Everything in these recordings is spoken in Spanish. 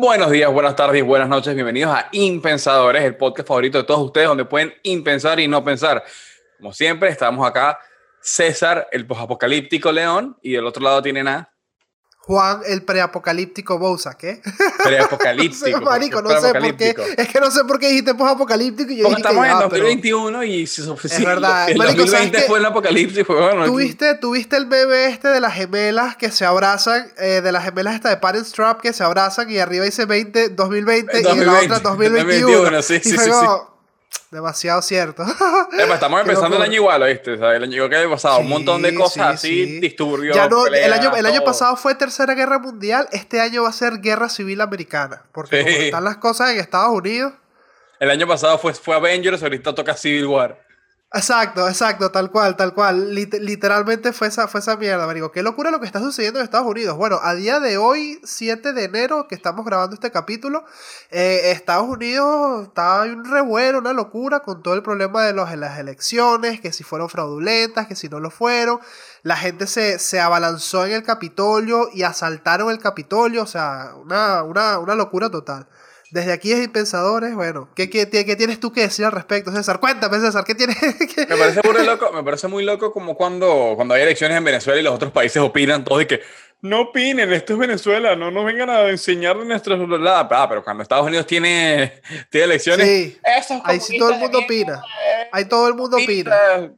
Buenos días, buenas tardes, buenas noches, bienvenidos a Impensadores, el podcast favorito de todos ustedes, donde pueden impensar y no pensar. Como siempre, estamos acá, César, el posapocalíptico León, y del otro lado tienen a Juan, el preapocalíptico Bousa, ¿qué? Preapocalíptico. no marico, no sé por qué. Es que no sé por qué dijiste posapocalíptico. Y yo Porque dije estamos que, en ah, 2021 y si es Es verdad. El Marico, 2020 ¿sabes fue el apocalipsis. Fue, bueno, ¿Tuviste, ¿Tuviste el bebé este de las gemelas que se abrazan? eh, de las gemelas esta de Parent Trap que se abrazan y arriba dice 20, 2020, y en la otra 2021. 2021, sí, y sí, fue sí, como, Demasiado cierto. Epa, estamos Qué empezando el año igual, ¿viste? O sea, el año que ha pasado, un montón de cosas sí, así, sí. disturbios. Ya no, el año, el año pasado fue Tercera Guerra Mundial, este año va a ser Guerra Civil Americana. Porque como están las cosas en Estados Unidos. El año pasado fue, fue Avengers, ahorita toca Civil War. Exacto, exacto, tal cual, tal cual. Lit- literalmente fue esa, fue esa mierda, marico. Qué locura lo que está sucediendo en Estados Unidos. Bueno, a día de hoy, 7 de enero, que estamos grabando este capítulo, eh, Estados Unidos está en un revuelo, una locura con todo el problema de los, las elecciones, que si fueron fraudulentas, que si no lo fueron. La gente se, se abalanzó en el Capitolio y asaltaron el Capitolio, o sea, una, una, una locura total. Desde aquí es Impensadores, bueno, ¿qué, qué, qué tienes tú que decir al respecto, César? Cuéntame, César, ¿qué tienes? qué- Me parece muy loco, me parece muy loco como cuando, cuando hay elecciones en Venezuela y los otros países opinan todos y que no opinen, esto es Venezuela, no nos vengan a enseñar nuestros bla, bla, bla". Ah, pero cuando Estados Unidos tiene, tiene elecciones, Sí, esos ahí sí todo el mundo opina. Ahí todo el mundo opina. mierda,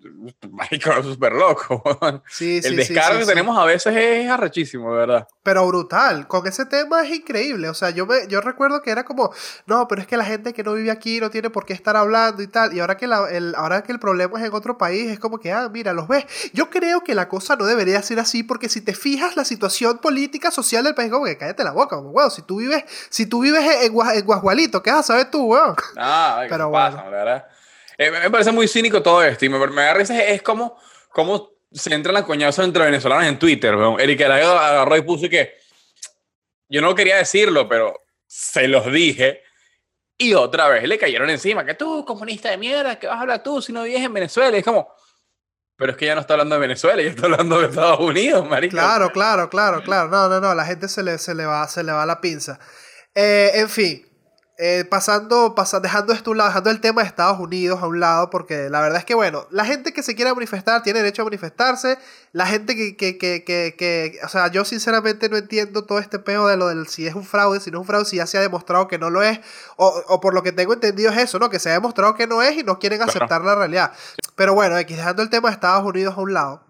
Marico, es súper loco. Sí, sí, El descargo que tenemos a veces es arrechísimo, de verdad. Pero brutal, con ese tema es increíble. O sea, yo me, yo recuerdo que era como, no, pero es que la gente que no vive aquí no tiene por qué estar hablando y tal. Y ahora que, la- el, ahora que el problema es en otro país, es como que, ah, mira, los ves. Yo creo que la cosa no debería ser así, porque si te fijas, la situación política, social del país, como que cállate la boca, como, weón, si tú vives, si tú vives en, en Guasgualito, ¿qué vas a saber tú, weón? Ah, ay, Pero ¿qué bueno. pasa, la verdad? Eh, me parece muy cínico todo esto y me, me da risa es como, como se entran las coñazos entre venezolanos en Twitter. weón. Eric Aragao agarró y puso que yo no quería decirlo, pero se los dije. Y otra vez le cayeron encima, que tú, comunista de mierda, que vas a hablar tú si no vives en Venezuela. Y es como, pero es que ya no está hablando de Venezuela, ya está hablando de Estados Unidos, marico. Claro, claro, claro, claro. No, no, no, la gente se le, se le, va, se le va la pinza. Eh, en fin, eh, pasando, pasa- dejando esto un lado, dejando el tema de Estados Unidos a un lado, porque la verdad es que, bueno, la gente que se quiera manifestar tiene derecho a manifestarse. La gente que, que, que, que, que- o sea, yo sinceramente no entiendo todo este peo de lo del si es un fraude, si no es un fraude, si ya se ha demostrado que no lo es, o, o por lo que tengo entendido es eso, ¿no? Que se ha demostrado que no es y no quieren Claro. aceptar la realidad. Pero bueno, X, dejando el tema de Estados Unidos a un lado.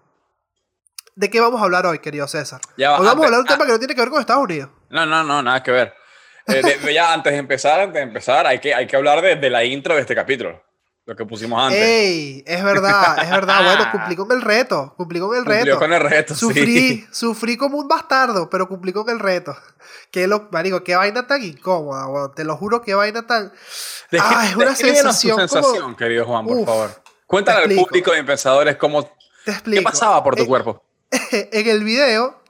¿De qué vamos a hablar hoy, querido César? Ya va, hoy vamos a hablar de un ah. tema que no tiene que ver con Estados Unidos. No, no, no, nada que ver. Eh, de- ya antes de empezar, antes de empezar, hay que, hay que hablar de, de la intro de este capítulo. Lo que pusimos antes. ¡Ey! Es verdad, es verdad. Bueno, cumplí con el reto. Cumplí con el Cumplió reto. con el reto, Sufrí, sí. sufrí como un bastardo, pero cumplí con el reto. Que lo, marico, qué vaina tan incómoda, weón. Te lo juro, qué vaina tan. Descri- Ah, es una descríbenos tu sensación como- sensación, querido Juan, por Uf, favor. Cuéntale al público de Impensadores cómo, Te explico. qué pasaba por tu Eh, cuerpo. en el video,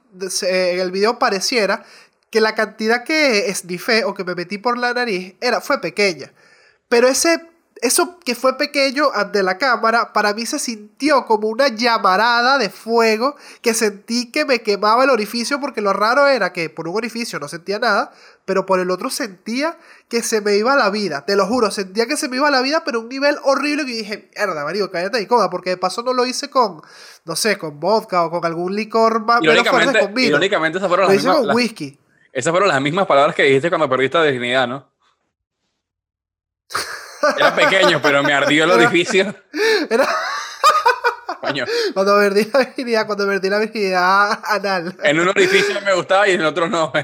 en el video pareciera que la cantidad que esnifé o que me metí por la nariz era, fue pequeña. Pero ese, eso que fue pequeño ante la cámara, para mí se sintió como una llamarada de fuego que sentí que me quemaba el orificio porque lo raro era que por un orificio no sentía nada, pero por el otro sentía que se me iba la vida. Te lo juro, sentía que se me iba la vida, pero a un nivel horrible que dije, mierda, marico, cállate y coma, porque de paso no lo hice con, no sé, con vodka o con algún licor más menos fuerte con vino. irónicamente esas, fueron Lo las hice mismas, con las- whisky. Esas fueron las mismas palabras que dijiste cuando perdiste la dignidad, ¿no? Era pequeño, pero me ardió el Era- orificio. Era Coño, cuando perdí la virginidad, cuando perdí la virginidad anal. en un orificio me gustaba y en el otro no.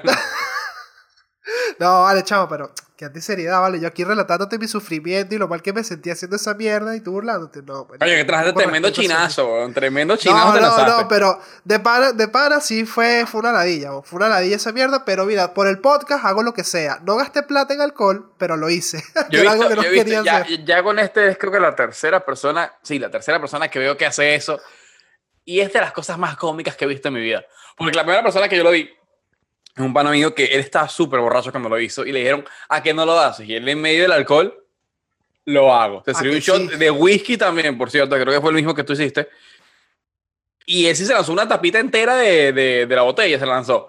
No, vale, chavo, pero qué antiseriedad, vale. Yo aquí relatándote mi sufrimiento y lo mal que me sentí haciendo esa mierda y tú burlándote. No, bueno, Oye, que por tremendo chinazo, tremendo chinazo No, te no, no, pero de para, de para sí fue, fue una ladilla, fue una ladilla esa mierda, pero mira, por el podcast hago lo que sea. No gasté plata en alcohol, pero lo hice. que Yo visto, algo que no yo visto- quería ya, hacer. ya con este es creo que la tercera persona, sí, la tercera persona que veo que hace eso. Y es de las cosas más cómicas que he visto en mi vida. Porque la primera persona que yo lo vi es un pan amigo que él estaba súper borracho cuando lo hizo y le dijeron, ¿a qué no lo haces? Y él en medio del alcohol, lo hago. Te ¿A sirvió un shot sí? de whisky también, por cierto, creo que fue el mismo que tú hiciste. Y él sí se lanzó una tapita entera de, de, de la botella, se lanzó.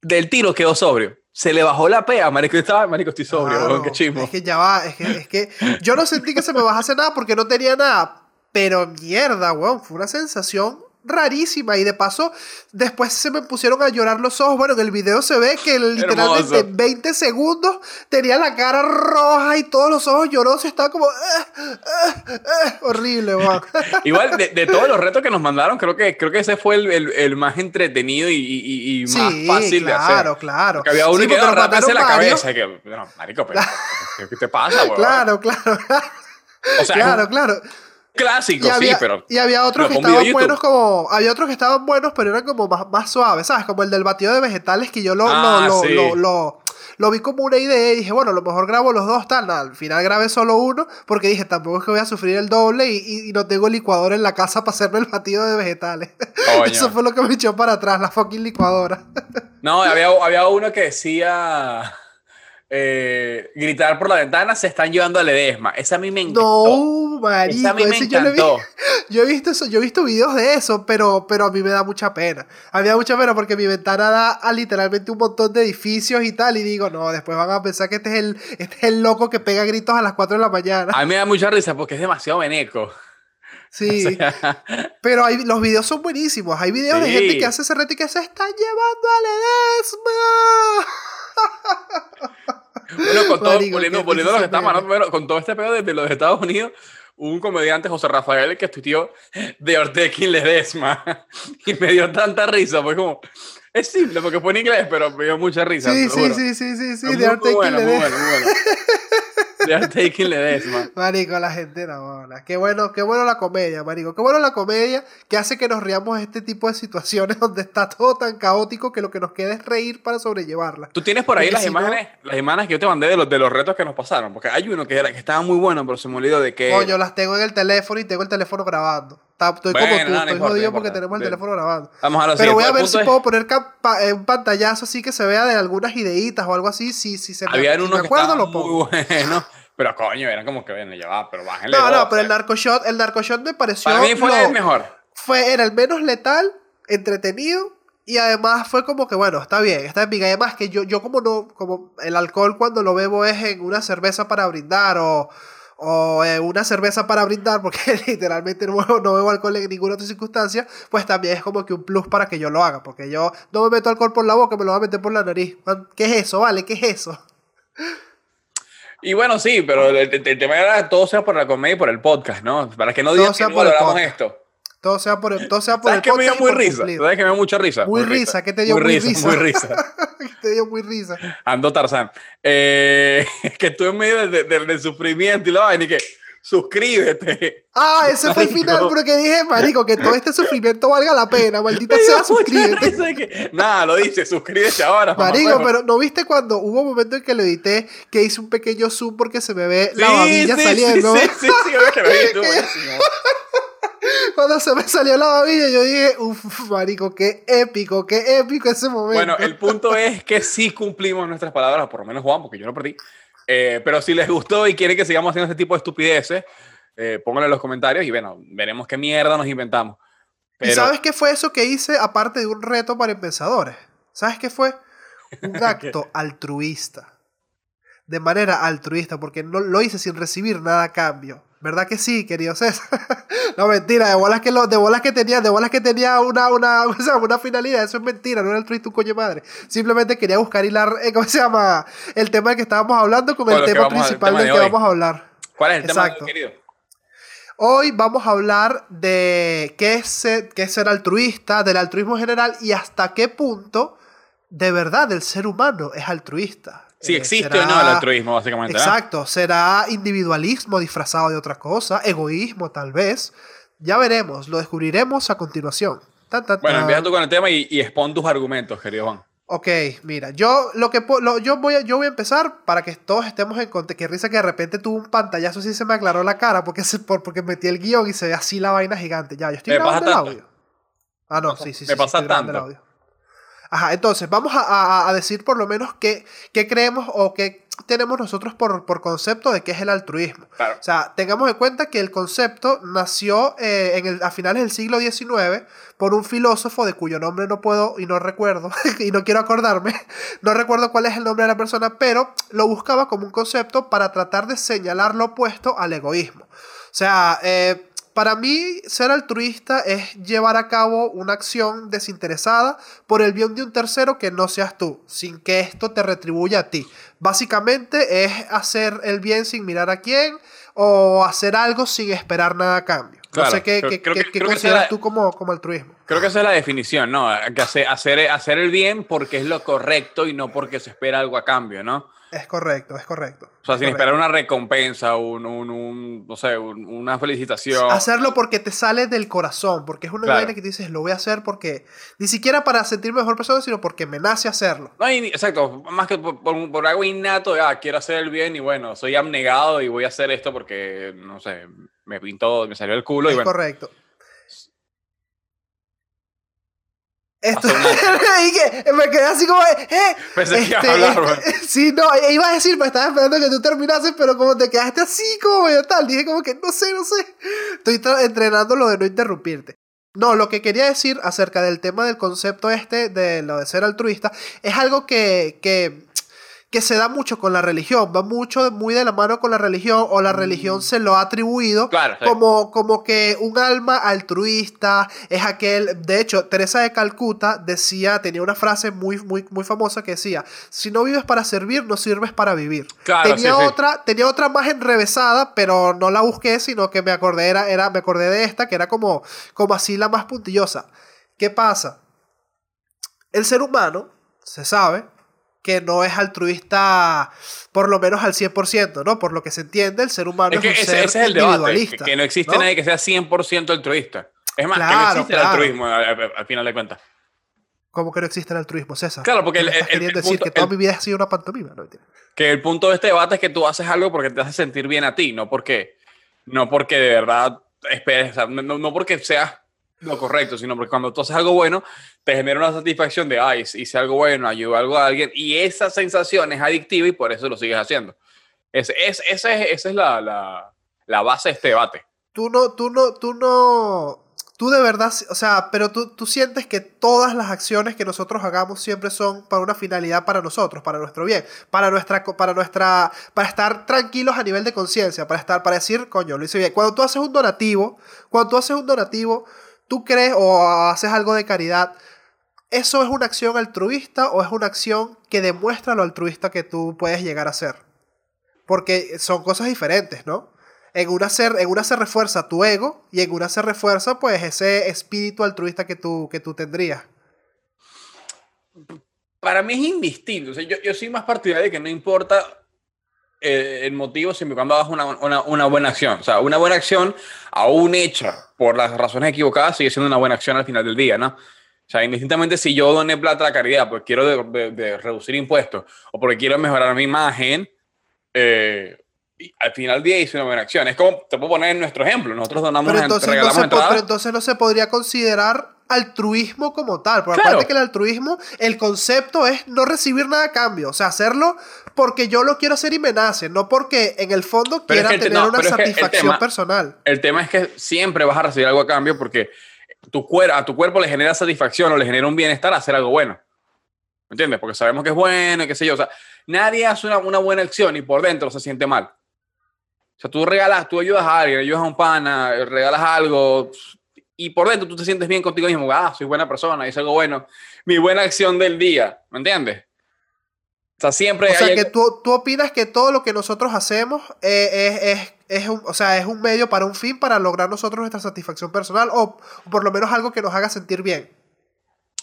Del tiro quedó sobrio. se le bajó la pea, marico, estaba, marico, estoy sobrio, Claro, qué chismo. Es que ya va, es que, es que yo no sentí que se me bajase nada porque no tenía nada. Pero mierda, weón, fue una sensación rarísima. Y de paso, después se me pusieron a llorar los ojos. Bueno, en el video se ve que literalmente en 20 segundos tenía la cara roja y todos los ojos llorosos. Estaba como. "Ah, ah, ah", horrible. Igual, de, de todos los retos que nos mandaron, creo que, creo que ese fue el, el- el más entretenido y, y- y más Sí, fácil de hacer. claro, claro. Porque había uno Sí, que porque iba a nos raparse la varios. cabeza. Que, no, marico, pero, ¿qué, te pasa, weón? Claro, claro, O sea, claro, claro. Clásico, Y había, sí, pero... y había otros que estaban buenos como. Había otros que estaban buenos, pero eran como más, más suaves, ¿sabes? Como el del batido de vegetales que yo lo, lo- Ah, lo, sí. lo, lo- lo vi como una idea y dije, bueno, a lo mejor grabo los dos, tal. Nada, al final grabé solo uno, porque dije, tampoco es que voy a sufrir el doble y, y- y no tengo licuadora en la casa para hacerme el batido de vegetales. Eso fue lo que me echó para atrás, la fucking licuadora. No, había, había uno que decía... eh, gritar por la ventana, se están llevando a Ledesma. Esa a mí me encantó. No, marico, Esa a mí me yo vi. encantó. Yo he visto eso, yo he visto videos de eso, pero, pero a mí me da mucha pena. A mí me da mucha pena porque mi ventana da a literalmente un montón de edificios y tal. Y digo, no, después van a pensar que este es el, este es el loco que pega gritos a las 4 de la mañana. A mí me da mucha risa porque es demasiado veneco. Sí. Pero hay, los videos son buenísimos. Hay videos de gente que hace ese reto y que se están llevando a Ledesma. Bueno, con todo, Marico, volviendo, a lo que estamos hablando, bueno, con todo este pedo de, de los Estados Unidos, un comediante, José Rafael, que estudió de Ortequín Ledesma y me dio tanta risa, fue como, es simple porque fue en inglés, pero me dio mucha risa. Sí, sí, sí, sí, sí, sí. De Artekin bueno, muy Ledesma. bueno, muy bueno. De Ledesma. Marico, la gente no. Qué bueno, qué bueno la comedia, marico. Qué bueno la comedia que hace que nos riamos de este tipo de situaciones donde está todo tan caótico que lo que nos queda es reír para sobrellevarla. Tú tienes por ahí Porque las si no- imágenes, las imágenes que yo te mandé de los, de los retos que nos pasaron, porque hay uno que, era, que estaba muy bueno, pero se me olvidó de que... Coño, las tengo en el teléfono y tengo el teléfono grabando. Estoy como Bueno, tú, no, no estoy importa, jodido no porque tenemos el teléfono grabando. Vamos a lo Pero voy a ver si es- puedo poner eh, un pantallazo así que se vea de algunas ideitas o algo así. Si, si se me, Habían si unos me que acuerdo, estaban lo pongo. muy buenos, pero coño, eran como que, bueno, ya va, pero bájenle No, dos, no, pero el o sea. narcoshot, el narcoshot me pareció. Para mí fue lo- el mejor. fue, era el menos letal, entretenido. Y además fue como que, bueno, está bien, está bien. Además que yo, yo como no, como el alcohol cuando lo bebo es en una cerveza para brindar o, o en una cerveza para brindar, porque literalmente no, bebo- no bebo alcohol en ninguna otra circunstancia, pues también es como que un plus para que yo lo haga, porque yo no me meto alcohol por la boca, me lo voy a meter por la nariz. ¿Qué es eso, vale? ¿Qué es eso? Y bueno, sí, pero el, el- el tema era todo sea por la comedia y por el podcast, ¿no? Para que no digan que no valoramos podcast. esto. Todo sea por el, todo sea por ¿Sabes el qué me dio podcast muy risa? ¿Sabes qué me dio mucha risa? Muy risa, ¿qué te dio muy muy risa? risa? Muy risa. Te dio muy risa. Ando Tarzán. Eh, que estuve en medio de- de- del sufrimiento y la vaina y que suscríbete. Ah, ese fue el Marico. final, porque dije, marico, que todo este sufrimiento valga la pena, maldita Me sea, suscríbete. que- Nada, lo dice, suscríbete ahora. mamá Marico, huevo. pero ¿no viste cuando hubo un momento en que lo edité que hice un pequeño zoom porque se me ve la Sí, babilla sí, saliendo? Sí, sí, sí, sí, que lo vi. Cuando se me salió la babilla, yo dije, uff, marico, qué épico, qué épico ese momento. Bueno, el punto es que sí cumplimos nuestras palabras, por lo menos Juan, porque yo no perdí. Eh, pero si les gustó y quieren que sigamos haciendo este tipo de estupideces, eh, pónganlo en los comentarios y bueno, veremos qué mierda nos inventamos. ¿Y Pero, sabes qué fue eso que hice aparte de un reto para empesadores? ¿Sabes qué fue? Un acto altruista. De manera altruista, porque no lo hice sin recibir nada a cambio. ¿Verdad que sí, querido César? no, mentira, de bolas que, lo, de bolas que tenía, de bolas que tenía una, una, o sea, una finalidad, eso es mentira, no era altruista un coño de madre. Simplemente quería buscar hilar, eh, ¿cómo se llama? El tema del que estábamos hablando con Con el tema el principal del de que hoy. vamos a hablar. ¿Cuál es el Exacto. tema, querido? Hoy vamos a hablar de qué es, ser, qué es ser altruista, del altruismo general y hasta qué punto de verdad el ser humano es altruista. Si Eh, existe será- o no el altruismo, básicamente. ¿eh? Exacto, será individualismo disfrazado de otra cosa, egoísmo tal vez. Ya veremos, lo descubriremos a continuación. Tan, tan, Bueno, empieza tú con el tema y, y expon tus argumentos, querido Juan. Ok, mira, yo lo que lo- yo voy a, yo voy a empezar para que todos estemos en contexto. Que risa que de repente tuvo un pantallazo así se me aclaró la cara porque se, por, porque metí el guion y se ve así la vaina gigante. Ya, yo estoy grabando el tanto. audio. Ah, no, sí, sí, sí. Me sí, pasa grabando el tanto. audio. Ajá, entonces vamos a, decir por lo menos qué, qué creemos o qué tenemos nosotros por, por, concepto de qué es el altruismo. O sea, tengamos en cuenta que el concepto nació eh, en el, a finales del siglo XIX por un filósofo de cuyo nombre no puedo y no recuerdo, y no quiero acordarme, no recuerdo cuál es el nombre de la persona, pero lo buscaba como un concepto para tratar de señalar lo opuesto al egoísmo. O sea, eh, para mí, ser altruista es llevar a cabo una acción desinteresada por el bien de un tercero que no seas tú, sin que esto te retribuya a ti. Básicamente es hacer el bien sin mirar a quién o hacer algo sin esperar nada a cambio. no sé qué, consideras tú como, como altruismo. Creo que esa es la definición, ¿no? Que hacer, hacer, hacer el bien porque es lo correcto y no porque se espera algo a cambio, ¿no? Es correcto, es correcto. O sea, sin esperar una recompensa, un, un, un no sé, una felicitación. Hacerlo porque te sale del corazón, porque es una claro. que dices, lo voy a hacer porque, ni siquiera para sentirme mejor persona, sino porque me nace hacerlo. No, exacto, más que por, por, algo innato, ah, quiero hacer el bien y bueno, soy abnegado y voy a hacer esto porque, no sé, me pintó, me salió el culo es y bueno. correcto. Esto, y que me quedé así como, eh, Pensé que ibas a este, hablar, este, Sí, no, iba a decir, me estaba esperando que tú terminases, pero como te quedaste así como yo tal, dije como que no sé, no sé. Estoy entrenando lo de no interrumpirte. No, lo que quería decir acerca del tema del concepto este de lo de ser altruista es algo que, que que se da mucho con la religión, va mucho, muy de la mano con la religión, o la religión mm. se lo ha atribuido como, como que un alma altruista es aquel, de hecho, Teresa de Calcuta decía, tenía una frase muy, muy, muy famosa que decía, si no vives para servir, no sirves para vivir. tenía, otra, tenía otra más enrevesada, pero no la busqué, sino que me acordé, era, era, me acordé de esta, que era como, como así la más puntillosa. ¿Qué pasa? El ser humano, se sabe, que no es altruista por lo menos al 100%, ¿no? Por lo que se entiende, el ser humano es, que un ese, ser ese es el Debate, que, no existe nadie que sea 100% altruista. Es más, que no existe el altruismo al, final de cuentas. ¿Cómo que no existe el altruismo, César? Claro, porque el, estás queriendo decir que toda mi vida ha sido una pantomima, ¿no? Que el punto de este debate es que tú haces algo porque te hace sentir bien a ti, no porque, no porque de verdad esperes, no, no porque seas lo correcto, sino porque cuando tú haces algo bueno, te genera una satisfacción de, ay, hice algo bueno, ayudé algo a alguien, y esa sensación es adictiva y por eso lo sigues haciendo. Es, es, esa es, esa es la, la, la, base de este debate. Tú no, tú no, tú no, tú de verdad, o sea, pero tú, tú sientes que todas las acciones que nosotros hagamos siempre son para una finalidad para nosotros, para nuestro bien, para nuestra, para nuestra, para estar tranquilos a nivel de conciencia, para estar, para decir, coño, lo hice bien. Cuando tú haces un donativo, cuando tú haces un donativo, tú crees o haces algo de caridad, ¿eso es una acción altruista o es una acción que demuestra lo altruista que tú puedes llegar a ser? Porque son cosas diferentes, ¿no? En una, se, en una se refuerza tu ego y en una se refuerza pues ese espíritu altruista que tú, que tú tendrías. Para mí es indistinto. yo, yo soy más partidario de que no importa eh, el motivo siempre cuando hagas una, una, una, buena acción. O sea, una buena acción, aún hecha por las razones equivocadas, sigue siendo una buena acción al final del día, ¿no? O sea, indistintamente si yo doné plata a la caridad porque quiero de, reducir impuestos o porque quiero mejorar mi imagen, eh, al final del día hice una buena acción. Es como, te puedo poner nuestro ejemplo, nosotros donamos, pero entonces, regalamos no entradas. Pero entonces no se podría considerar altruismo como tal. Porque aparte que el altruismo, el concepto es no recibir nada a cambio. O sea, hacerlo porque yo lo quiero hacer y me nace, no porque en el fondo quiera tener una satisfacción personal. El tema es que siempre vas a recibir algo a cambio porque tu a tu cuerpo le genera satisfacción o le genera un bienestar hacer algo bueno. ¿Me entiendes? Porque sabemos que es bueno y qué sé yo. O sea, nadie hace una, una buena acción y por dentro se siente mal. O sea, tú regalas, tú ayudas a alguien, ayudas a un pana, regalas algo, y por dentro tú te sientes bien contigo mismo, ah, soy buena persona, hice algo bueno, mi buena acción del día, ¿me entiendes? O sea, siempre... O sea, que tú, tú, opinas que todo lo que nosotros hacemos es, es, es, un, o sea, es un medio para un fin, para lograr nosotros nuestra satisfacción personal, o por lo menos algo que nos haga sentir bien.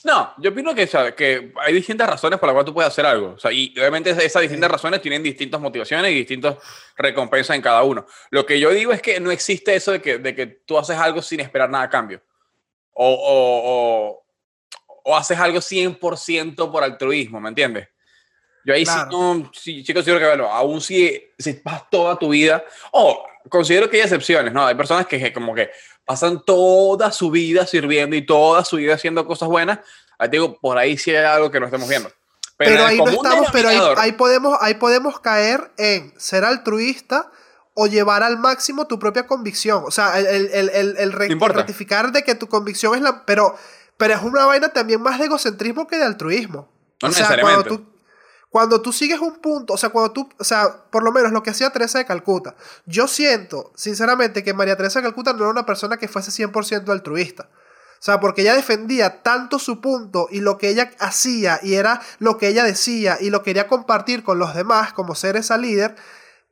No, yo opino que, que hay distintas razones por las cuales tú puedes hacer algo. O sea, y obviamente esas distintas razones tienen distintas motivaciones y distintas recompensas en cada uno. Lo que yo digo es que no existe eso de que, de que tú haces algo sin esperar nada a cambio. O, o, o, haces algo 100% por altruismo, ¿me entiendes? Yo ahí sí, no, sí, sí considero que, bueno, aún si, si vas toda tu vida, o considero que hay excepciones, ¿no? Hay personas que como que pasan toda su vida sirviendo y toda su vida haciendo cosas buenas, Ahí te digo, por ahí sí hay algo que no estamos viendo. Pero, el ahí no estamos, pero ahí, ahí podemos, ahí podemos caer en ser altruista o llevar al máximo tu propia convicción. O sea, el, el, el, el- ratificar de que tu convicción es la... Pero, pero es una vaina también más de egocentrismo que de altruismo. No o sea, cuando tú, cuando tú sigues un punto, o sea, cuando tú, o sea, por lo menos lo que hacía Teresa de Calcuta, yo siento, sinceramente, que María Teresa de Calcuta no era una persona que fuese 100% altruista. O sea, porque ella defendía tanto su punto y lo que ella hacía y era lo que ella decía y lo quería compartir con los demás como ser esa líder.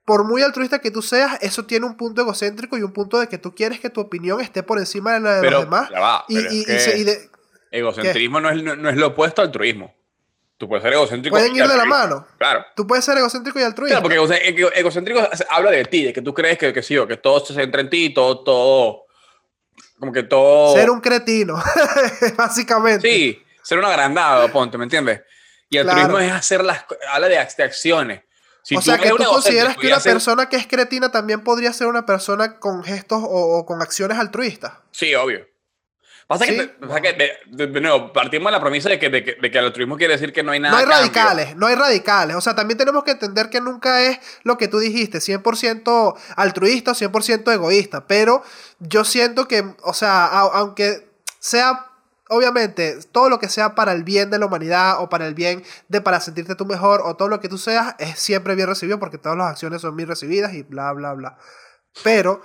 Por muy altruista que tú seas, eso tiene un punto egocéntrico y un punto de que tú quieres que tu opinión esté por encima de la de Pero, los demás. va, y, y- y de- egocentrismo no es, no, no es lo opuesto al altruismo. Tú puedes ser egocéntrico. pueden ir de la mano. Claro. Tú puedes ser egocéntrico y altruista. Claro, porque ego- ego- egocéntrico habla de ti, de que tú crees que, que sí, o que todo se centra en ti, todo, todo, como que todo... Ser un cretino, básicamente. Sí, ser un agrandado, ponte, ¿me entiendes? Y Claro. altruismo es hacer las, habla de, ac- de acciones. Si o sea, que tú consideras que una persona que es cretina también podría ser una persona con gestos o, o con acciones altruistas. Sí, obvio. Pasa Sí. que, pasa que de, de- de nuevo, partimos de la premisa de que, de, de que el altruismo quiere decir que no hay nada No hay cambio. radicales, no hay radicales. O sea, también tenemos que entender que nunca es lo que tú dijiste, 100% altruista o 100% egoísta. Pero yo siento que, o sea, a- aunque sea, obviamente, todo lo que sea para el bien de la humanidad o para el bien de para sentirte tú mejor o todo lo que tú seas, es siempre bien recibido porque todas las acciones son bien recibidas y bla, bla, bla. Pero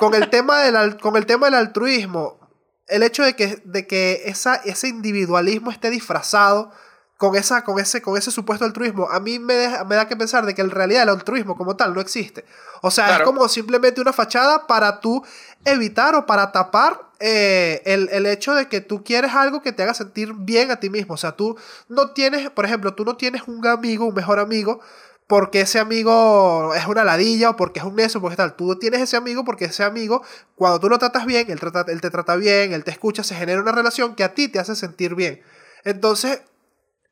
con el tema del, con el tema del altruismo, el hecho de que, de que esa, ese individualismo esté disfrazado con, esa, con, ese, con ese supuesto altruismo, a mí me, deja- me da que pensar de que en realidad el altruismo como tal no existe. O sea, Claro. es como simplemente una fachada para tú evitar o para tapar eh, el, el hecho de que tú quieres algo que te haga sentir bien a ti mismo. O sea, tú no tienes, por ejemplo, tú no tienes un amigo, un mejor amigo, porque ese amigo es una ladilla o porque es un necio, porque tal. Tú tienes ese amigo porque ese amigo, cuando tú lo tratas bien, él, trata, él te trata bien, él te escucha, se genera una relación que a ti te hace sentir bien. Entonces,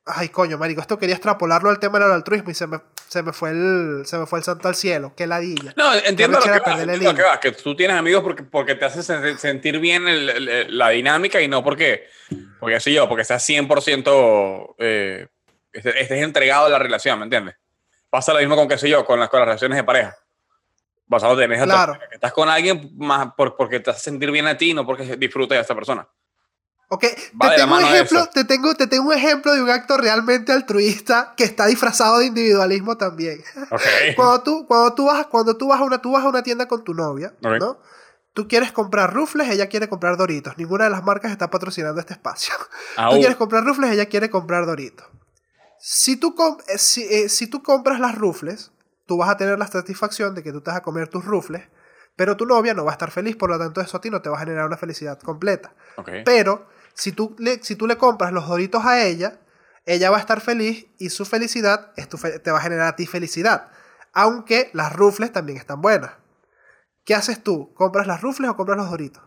ay coño, marico, esto quería extrapolarlo al tema del altruismo y se me, se me, fue, el, se me fue el santo al cielo. Qué ladilla. No, entiendo lo que vas, entiendo lo que vas, que tú tienes amigos porque, porque te hace sen- sentir bien el- el- la dinámica y no porque, porque así yo, porque estás 100% eh, estés, estés entregado a la relación, ¿me entiendes? Pasa lo mismo con, qué sé yo, con las, con las relaciones de pareja. Basado en esa Claro. que estás con alguien más por- porque te hace sentir bien a ti, no porque disfrutes de esta persona. Ok, Va te tengo, un ejemplo, te, tengo, te tengo un ejemplo de un acto realmente altruista que está disfrazado de individualismo también. Ok. cuando tú, cuando tú vas, cuando tú vas a una, tú vas a una tienda con tu novia, Ok. ¿no? Tú quieres comprar rufles, ella quiere comprar doritos. Ninguna de las marcas está patrocinando este espacio. Au. Tú quieres comprar rufles, ella quiere comprar doritos. Si tú, com- eh, si, eh, si tú compras las rufles, tú vas a tener la satisfacción de que tú te vas a comer tus rufles, pero tu novia no va a estar feliz, por lo tanto eso a ti no te va a generar una felicidad completa. Ok. Pero si tú, le, si tú le compras los doritos a ella, ella va a estar feliz y su felicidad es tu fe- te va a generar a ti felicidad. Aunque las rufles también están buenas. ¿Qué haces tú? ¿Compras las rufles o compras los doritos?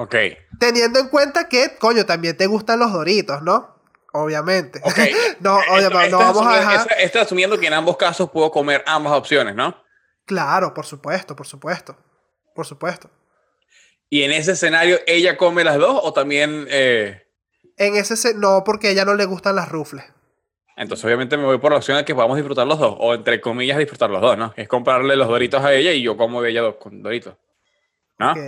Ok. Teniendo en cuenta que, coño, también te gustan los doritos, ¿no? Obviamente. Ok. no, obviamente, esto no vamos a dejar. asumiendo que en ambos casos puedo comer ambas opciones, ¿no? Claro, por supuesto, por supuesto. Por supuesto. Y en ese escenario, ¿ella come las dos o también... eh, En ese se- no, porque a ella no le gustan las rufles. Entonces, obviamente, me voy por la opción de que podamos disfrutar los dos, o entre comillas, disfrutar los dos, ¿no? Es comprarle los doritos a ella y yo como de ella dos con doritos. ¿No? Ok,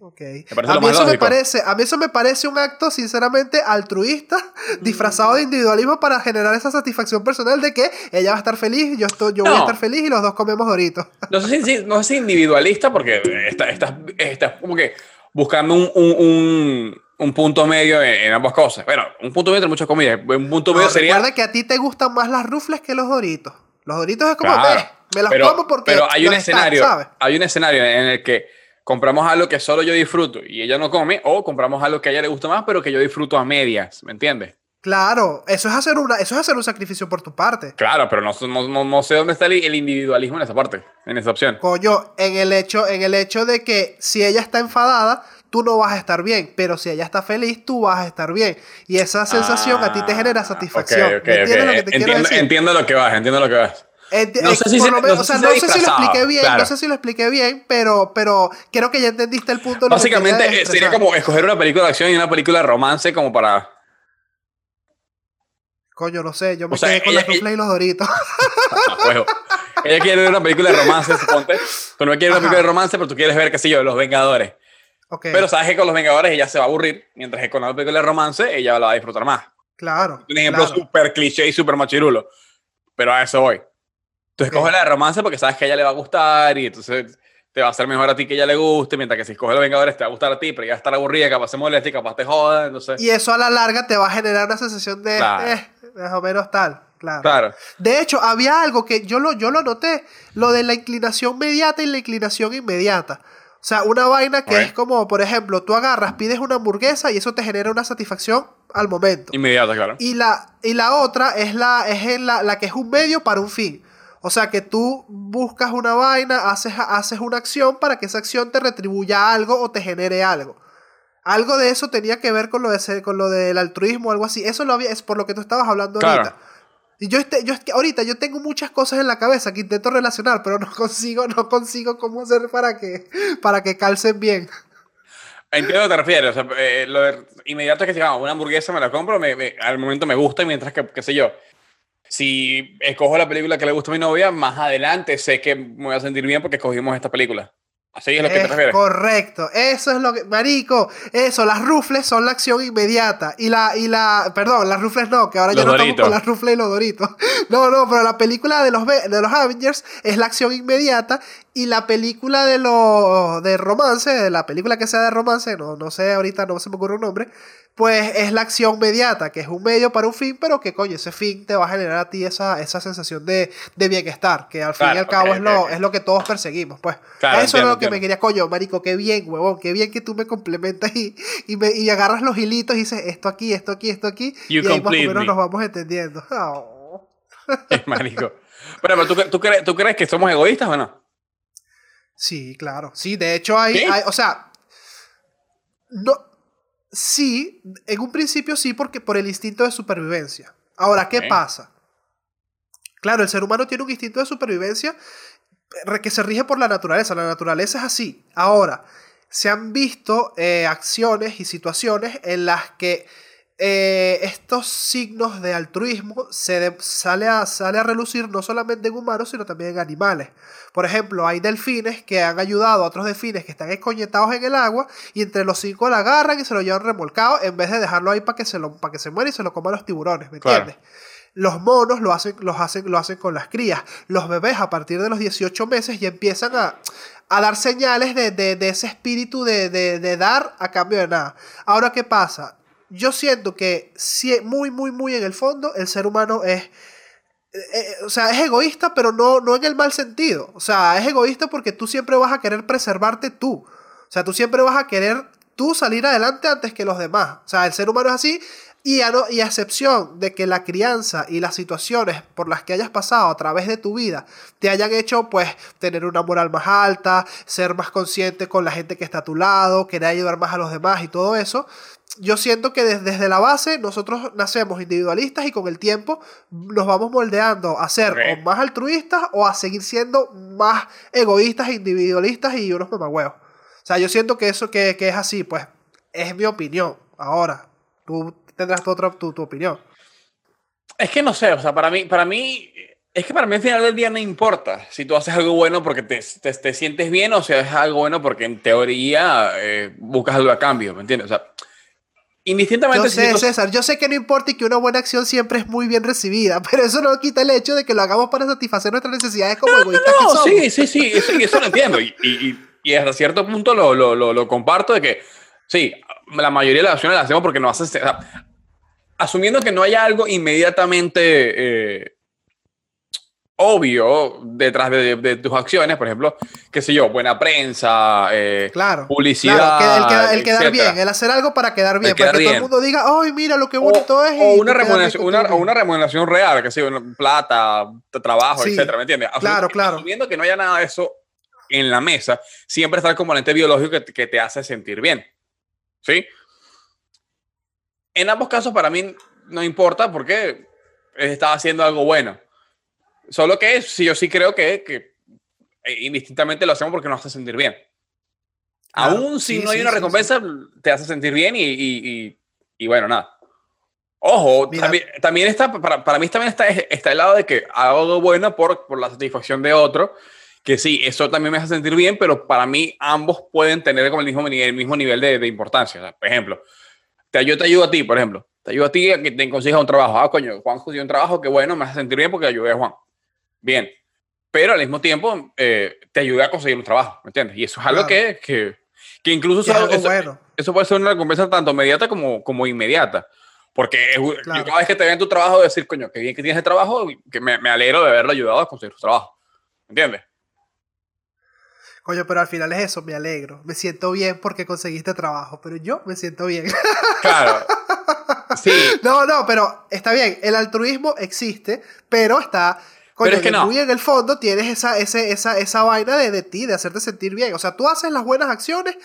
ok. A mí, eso me parece, a mí eso me parece un acto, sinceramente, altruista, disfrazado de individualismo para generar esa satisfacción personal de que ella va a estar feliz, yo, estoy, yo voy a estar feliz y los dos comemos doritos. No sé no si individualista, porque estás está, está como que buscando un, un, un, un punto medio en, en ambas cosas. Bueno, un punto medio entre muchas comidas. Un punto No, medio sería. recuerda que a ti te gustan más las rufles que los doritos. Los doritos es como, Claro, "Eh, me las pero, como porque pero hay un no están", escenario, hay un escenario en el que compramos algo que solo yo disfruto y ella no come, o compramos algo que a ella le gusta más, pero que yo disfruto a medias, ¿me entiendes? Claro, eso es hacer una, eso es hacer un sacrificio por tu parte. Claro, pero no, no, no, no sé dónde está el, el individualismo en esa parte, en esa opción. Coño, en el hecho, en el hecho de que si ella está enfadada, tú no vas a estar bien, pero si ella está feliz, tú vas a estar bien. Y esa sensación a ti te genera Ah, satisfacción. ok, ok, ¿Me entiendes lo que te quiero decir? entiendo lo que vas, entiendo lo que vas. No sé si, se, lo, o sea, no sé si lo expliqué bien, no sé si lo expliqué bien, pero, pero creo que ya entendiste el punto. De Básicamente sería como escoger una película de acción y una película de romance como para... Coño, no sé, yo me quedé con la rufles y los doritos. ella quiere ver una película de romance, suponte. Tú no quieres una película de romance, pero tú quieres ver, qué sé yo, Los Vengadores. Pero sabes que con Los Vengadores ella se va a aburrir, mientras que con una película de romance ella la va a disfrutar más. Claro. Un ejemplo súper cliché y súper machirulo. Pero a eso voy. Tú escoges la de romance porque sabes que a ella le va a gustar y entonces te va a hacer mejor a ti que ella le guste, mientras que si escoges los Vengadores te va a gustar a ti, pero ya estar aburrida, capaz se molesta y capaz te joda, entonces... Y eso a la larga te va a generar una sensación de, eh, más o menos tal, claro. De hecho, había algo que yo lo, yo lo noté, lo de la inclinación mediata y la inclinación inmediata. O sea, una vaina que es como, por ejemplo, tú agarras, pides una hamburguesa y eso te genera una satisfacción al momento. Inmediata, claro. Y la, y la otra es, la, es la, la que es un medio para un fin. O sea, que tú buscas una vaina, haces, haces una acción para que esa acción te retribuya algo o te genere algo. Algo de eso tenía que ver con lo, de, con lo del altruismo o algo así. Eso lo había, es por lo que tú estabas hablando ahorita. Y yo, este, yo ahorita yo tengo muchas cosas en la cabeza que intento relacionar, pero no consigo, no consigo cómo hacer para que, para que calcen bien. Entiendo a lo que te refieres. O sea, eh, lo de inmediato es que si una hamburguesa me la compro, me, al momento me gusta, mientras que, qué sé yo, si escojo la película que le gusta a mi novia, más adelante sé que me voy a sentir bien porque escogimos esta película. Así es lo que te refieres. Correcto, eso es lo que. Marico, eso, las rufles son la acción inmediata. Y la, y la. Perdón, las rufles no, que ahora ya no estamos con las rufles y los doritos. No, no, pero la película de los, de los Avengers es la acción inmediata. Y la película de los de romance, la película que sea de romance, no, no sé, ahorita no se me ocurre un nombre, pues es la acción mediata, que es un medio para un fin, pero que coño, ese fin te va a generar a ti esa, esa sensación de, bienestar, que al fin y al cabo es, lo, es lo que todos perseguimos, pues. eso es lo que me quería, coño, marico, qué bien, huevón, qué bien que tú me complementas y, y, me, y agarras los hilitos y dices esto aquí, esto aquí, esto aquí, y ahí más o menos nos vamos entendiendo. marico. Pero, ¿tú, tú, crees, ¿tú crees que somos egoístas o no? Sí, claro. Sí, de hecho hay, hay o sea, no, Sí, en un principio sí, porque por el instinto de supervivencia. Ahora, ¿qué pasa? Claro, el ser humano tiene un instinto de supervivencia eh, que se rige por la naturaleza. La naturaleza es así. Ahora, se han visto eh, acciones y situaciones en las que eh, estos signos de altruismo se sale, a, sale a relucir no solamente en humanos, sino también en animales. Por ejemplo, hay delfines que han ayudado a otros delfines que están escoñetados en el agua y entre los cinco la agarran y se lo llevan remolcado en vez de dejarlo ahí para que se, lo, para que se muera y se lo coman los tiburones, ¿me entiendes? Los monos lo hacen, los hacen, lo hacen con las crías. Los bebés a partir de los 18 meses ya empiezan a, a dar señales de, de, ese espíritu de, de, dar a cambio de nada. Ahora, ¿qué pasa? Yo siento que muy, muy, muy en el fondo el ser humano es... Eh, eh, o sea, es egoísta, pero no, no en el mal sentido. O sea, es egoísta porque tú siempre vas a querer preservarte tú. O sea, tú siempre vas a querer tú salir adelante antes que los demás. O sea, el ser humano es así y a, y a excepción de que la crianza y las situaciones por las que hayas pasado a través de tu vida te hayan hecho, pues, tener una moral más alta, ser más consciente con la gente que está a tu lado, querer ayudar más a los demás y todo eso, yo siento que desde, la base nosotros nacemos individualistas y con el tiempo nos vamos moldeando a ser o más altruistas o a seguir siendo más egoístas individualistas y unos mamagüeos. O sea, yo siento que eso que, es así, pues es mi opinión. Ahora, tú tendrás tu, otra, tu, opinión. Es que no sé, o sea, para mí, para mí, es que para mí al final del día no importa si tú haces algo bueno porque te, te, sientes bien o si haces algo bueno porque en teoría eh, buscas algo a cambio, ¿me entiendes? O sea, Indistintamente. Yo sé, César, yo sé que no importa y que una buena acción siempre es muy bien recibida, pero eso no quita el hecho de que lo hagamos para satisfacer nuestras necesidades como egoístas no, no, Sí, sí, sí, eso, lo entiendo. Y, y, y, hasta cierto punto lo, lo, lo, comparto de que, sí, la mayoría de las acciones las hacemos porque no hacen. O sea, asumiendo que no haya algo inmediatamente. Eh, obvio detrás de, tus acciones, por ejemplo, qué sé yo, buena prensa, eh, claro, publicidad. el, quedar bien, el hacer algo para quedar bien, para que todo el mundo diga, ¡ay, mira lo que bonito es! O una remuneración, una, una, remuneración real, que sé yo, plata, trabajo, etcétera, ¿me entiendes? claro, claro. Asumiendo que no haya nada de eso en la mesa, siempre está el componente biológico que, que te hace sentir bien. ¿Sí? En ambos casos, para mí, no importa porque estaba haciendo algo bueno Solo que sí, yo sí creo que, que eh, indistintamente lo hacemos porque nos hace sentir bien. Claro, Aún si sí, no hay sí, una sí, recompensa, te hace sentir bien y, y, y, y bueno, nada. Ojo, también, también está, para, para mí también está, está el lado de que hago algo bueno por, por la satisfacción de otro, que sí, eso también me hace sentir bien, pero para mí ambos pueden tener como el mismo nivel, el mismo nivel de, de importancia. O sea, por ejemplo, te, yo te ayudo a ti, por ejemplo, te ayudo a ti a que te consigas un trabajo. Ah, coño, Juan consiguió un trabajo que bueno, me hace sentir bien porque ayudé a Juan. Bien. Pero al mismo tiempo eh, te ayudé a conseguir un trabajo, ¿me entiendes? Y eso es algo Claro. que, que, que incluso es eso- algo eso- bueno. eso puede ser una recompensa tanto inmediata como, como inmediata. Porque es- yo Claro. cada vez que te veo en tu trabajo, decir, coño, qué bien que tienes el trabajo, que me, me alegro de haberlo ayudado a conseguir su trabajo. ¿Entiendes? Coño, pero al final es eso, me alegro. Me siento bien porque conseguiste trabajo, pero yo me siento bien. Claro. Sí, No, no, pero está bien, el altruismo existe, pero está... Coño, Pero es que no. muy en el fondo tienes esa, ese, esa, esa vaina de, de ti, de hacerte sentir bien. O sea, tú haces las buenas acciones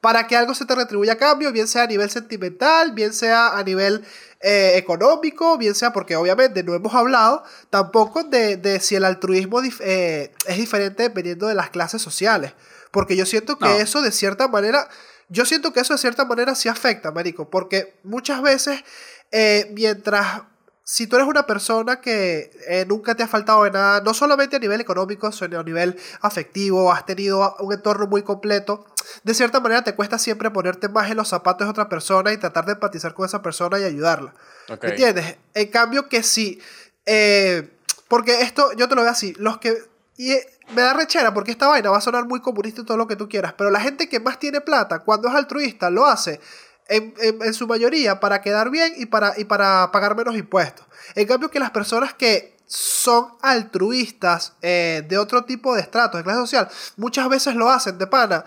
para que algo se te retribuya a cambio, bien sea a nivel sentimental, bien sea a nivel eh, económico, bien sea porque obviamente no hemos hablado tampoco de, de si el altruismo dif- eh, es diferente dependiendo de las clases sociales. Porque yo siento que No. eso de cierta manera, yo siento que eso de cierta manera sí afecta, Marico, porque muchas veces eh, mientras si tú eres una persona que eh, nunca te ha faltado de nada, no solamente a nivel económico, sino a nivel afectivo, has tenido un entorno muy completo, de cierta manera te cuesta siempre ponerte más en los zapatos de otra persona y tratar de empatizar con esa persona y ayudarla. ok. ¿Me entiendes? En cambio que sí, eh, porque esto, yo te lo veo así, los que... Y eh, me da rechera porque esta vaina va a sonar muy comunista y todo lo que tú quieras, pero la gente que más tiene plata, cuando es altruista, lo hace en, en- su mayoría para quedar bien y para, y para pagar menos impuestos. En cambio que las personas que son altruistas eh, de otro tipo de estratos, de clase social, muchas veces lo hacen de pana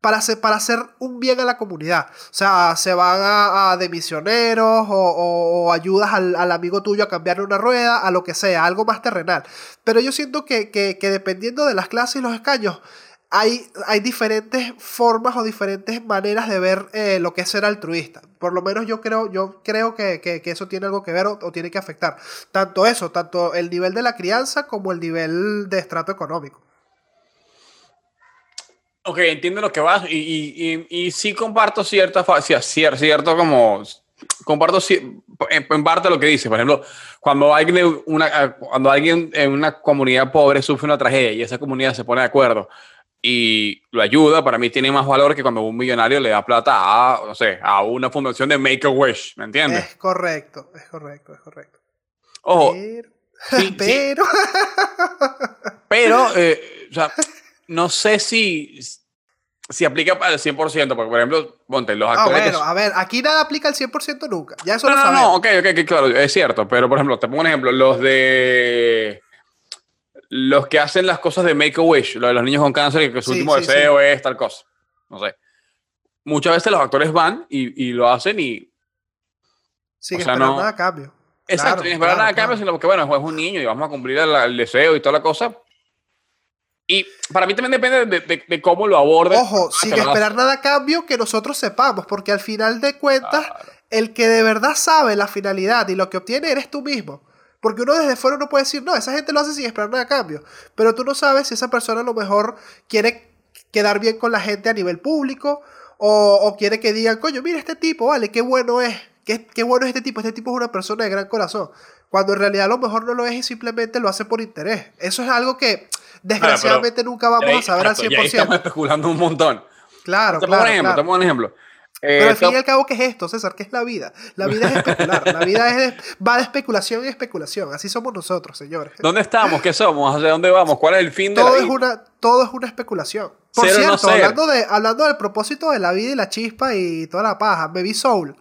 para hacer, para hacer un bien a la comunidad. O sea, se van a, a de misioneros o ayudas al, al amigo tuyo a cambiarle una rueda, a lo que sea, algo más terrenal. Pero yo siento que, que- que dependiendo de las clases y los escaños, hay, hay diferentes formas o diferentes maneras de ver eh, lo que es ser altruista. Por lo menos yo creo, yo creo que, que- eso tiene algo que ver o, tiene que afectar. Tanto eso, tanto el nivel de la crianza como el nivel de estrato económico. Ok, entiendo lo que vas y, y, y, sí comparto cierta, fa- sí, cier- cierto como, comparto en, parte lo que dices. Por ejemplo, cuando alguien, una, cuando alguien en una comunidad pobre sufre una tragedia y esa comunidad se pone de acuerdo y lo ayuda, para mí tiene más valor que cuando un millonario le da plata a, no sé, a una fundación de Make-A-Wish, ¿me entiendes? Es correcto, es correcto, es correcto. Ojo, Pero, sí, sí, pero Pero, eh, o sea, no sé si, si aplica para el 100%, porque, por ejemplo, ponte, los Ah, actores... que bueno, son- a ver, aquí nada aplica al 100% nunca. Ya eso no, lo no, sabemos. no, ok, ok, claro, es cierto, pero, por ejemplo, te pongo un ejemplo, los de... Los que hacen las cosas de Make-A-Wish, lo de los niños con cáncer que su Sí, último sí, deseo es tal cosa, no sé. Muchas veces los actores van y, y lo hacen y... Sin o sea, esperar no- nada a cambio. Exacto, Claro, sin esperar claro, nada a cambio, claro. sino porque, bueno, es un niño y vamos a cumplir el, el deseo y toda la cosa. Y para mí también depende de, de- de cómo lo abordes. Ojo, Ah, sin esperar nada a cambio que nosotros sepamos, porque al final de cuentas, el que de verdad sabe la finalidad y lo que obtiene eres tú mismo. Porque uno desde fuera no puede decir, no, esa gente lo hace sin esperar nada a cambio. Pero tú no sabes si esa persona a lo mejor quiere quedar bien con la gente a nivel público o, o quiere que digan, coño, mira este tipo, vale, qué bueno es. Qué, qué bueno es este tipo, este tipo es una persona de gran corazón. Cuando en realidad a lo mejor no lo es y simplemente lo hace por interés. Eso es algo que desgraciadamente nunca vamos Ahí- a saber al exacto, y ahí estamos 100%. especulando un montón. Claro, claro, un ejemplo, claro. te pongo un ejemplo. Eh, Pero al fin y al cabo, ¿qué es esto, César? ¿Qué es la vida? La vida es especular. La vida es va de especulación en especulación. Así somos nosotros, señores. ¿Dónde estamos? ¿Qué somos? ¿Hacia dónde vamos? ¿Cuál es el fin de Todo la es, vida? una, todo es una especulación. Por no cierto, ser. hablando, de, hablando del propósito de la vida y la chispa y toda la paja, Baby Soul.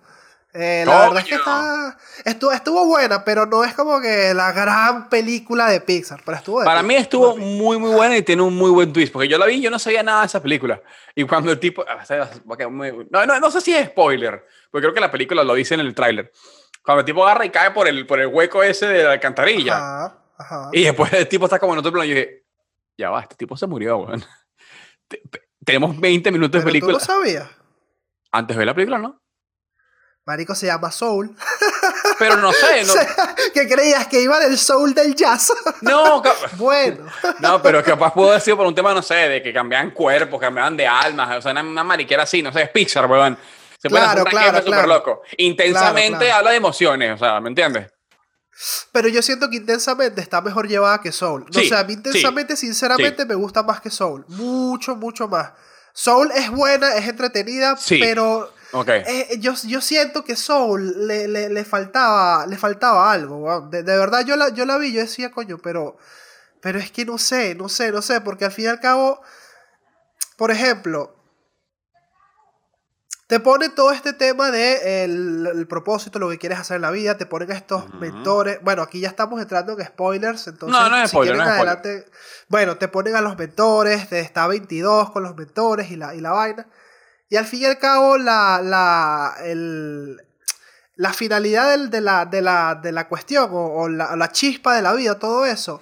Eh, la verdad es que está, estuvo, estuvo buena, pero no es como que la gran película de Pixar. Pero estuvo Para mí estuvo muy, muy buena y tiene un muy buen twist. Porque yo la vi yo no sabía nada de esa película. Y cuando el tipo. ah, No, no, no sé si es spoiler. Porque creo que la película lo dice en el tráiler. Cuando el tipo agarra y cae por el, por el hueco ese de la alcantarilla. Ajá, ajá. Y después el tipo está como en otro plano. Y yo dije, ya va, este tipo se murió, weón. Te- te- Tenemos 20 minutos de Pero tú película. lo sabías. Antes de ver la película, ¿no? Marico se llama Soul. Pero no sé, no, que creías que iba del soul del jazz. no, bueno. no, pero capaz pudo haber sido por un tema, no sé, de que cambiaban cuerpos, cambiaban de almas, o sea, una, una mariquera así, no sé, es Pixar, weón. Se puede hacer Claro, un claro, claro. loco. Intensamente Claro, claro. habla de emociones, o sea, ¿me entiendes? Pero yo siento que intensamente está mejor llevada que Soul. No, Sí, o sea, a mí intensamente, sinceramente, me gusta más que Soul. Mucho, mucho más. Soul es buena, es entretenida, pero Eh, yo, yo siento que Soul le, le, le faltaba, le faltaba algo. De, de verdad, yo la, yo la vi, yo decía, coño, pero, pero es que no sé, no sé, no sé, porque al fin y al cabo, por ejemplo, te pone todo este tema de el, el propósito, lo que quieres hacer en la vida, te ponen estos Ujú. mentores. Bueno, aquí ya estamos entrando en spoilers, entonces No, no es si spoiler, quieren no es spoiler. Bueno, te ponen a los mentores, te está 22 con los mentores y la, y la vaina. Y al fin y al cabo, la, la, el- la finalidad del- de, la, de, la, de la cuestión o, o la, la chispa de la vida, todo eso,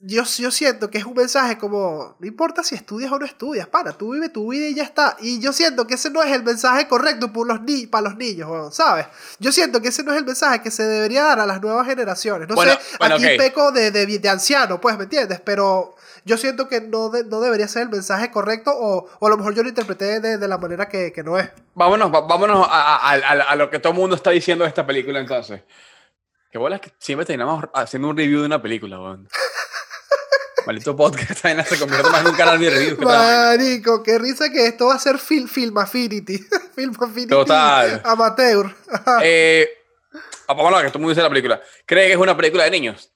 yo, yo siento que es un mensaje como, no importa si estudias o no estudias, para, tú vive tu vida y ya está. Y yo siento que ese no es el mensaje correcto por los ni para los niños, ¿sabes? Yo siento que ese no es el mensaje que se debería dar a las nuevas generaciones. No Bueno, sé, bueno, aquí ok. peco de, de, de anciano, pues, ¿me entiendes? Pero yo siento que no, de- no debería ser el mensaje correcto o, o a lo mejor yo lo interpreté de, de la manera que, que no es. Vámonos, vámonos a, a- a- a lo que todo el mundo está diciendo de esta película entonces. Qué bolas que siempre terminamos haciendo un review de una película, weón. Maldito podcast, vaina se convierte más en un canal de review. que otra vaina. Marico, qué risa que esto va a ser Film, film Affinity. film Affinity Total. amateur. Eh, vámonos a que todo el mundo dice la película. ¿Cree que es una película de niños?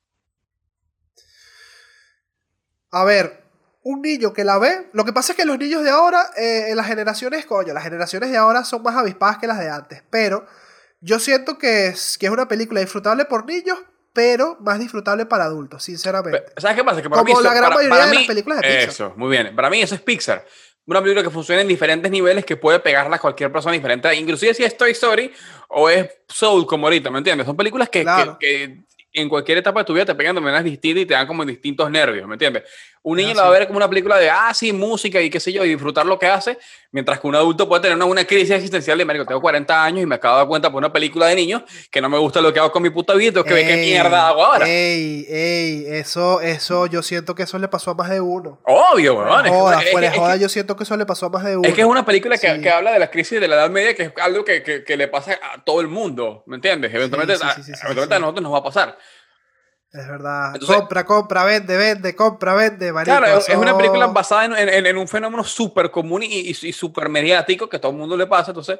A ver, un niño que la ve. Lo que pasa es que los niños de ahora, eh, en las generaciones, coño, las generaciones de ahora son más avispadas que las de antes. Pero yo siento que es, que es una película disfrutable por niños, pero más disfrutable para adultos, sinceramente. ¿Sabes qué pasa? Que para Como mí la gran para- mayoría para de mí- las películas de Pixar. Eso, muy bien. Para mí eso es Pixar. Una película que funciona en diferentes niveles que puede pegarla a cualquier persona diferente. Inclusive si es Toy Story o es Soul como ahorita, ¿me entiendes? Son películas que, Claro. que- que en cualquier etapa de tu vida te pegan de maneras distintas y te dan como distintos nervios, ¿me entiendes? Un niño Es la va a ver como una película de, ah, sí, música y qué sé yo, y disfrutar lo que hace, mientras que un adulto puede tener una, una crisis existencial de, marico, tengo 40 años y me acabo de dar cuenta por una película de niños que no me gusta lo que hago con mi puta vida, que ver qué mierda hago ahora. Ey, ey, eso, eso, yo siento que eso le pasó a más de uno. Obvio, weón. Joda, es fuera es joda, yo siento que eso le pasó a más de uno. Es que es una película que, Sí. que habla de la crisis de la Edad Media, que es algo que, que- que le pasa a todo el mundo, ¿me entiendes? Eventualmente, sí, a- sí, sí, eventualmente a nosotros nos va a pasar. Es verdad. Entonces- compra, compra, vende, vende, compra, vende, marico. Claro, es, es una película basada en, en- en un fenómeno súper común y, y, y súper mediático que a todo el mundo le pasa, entonces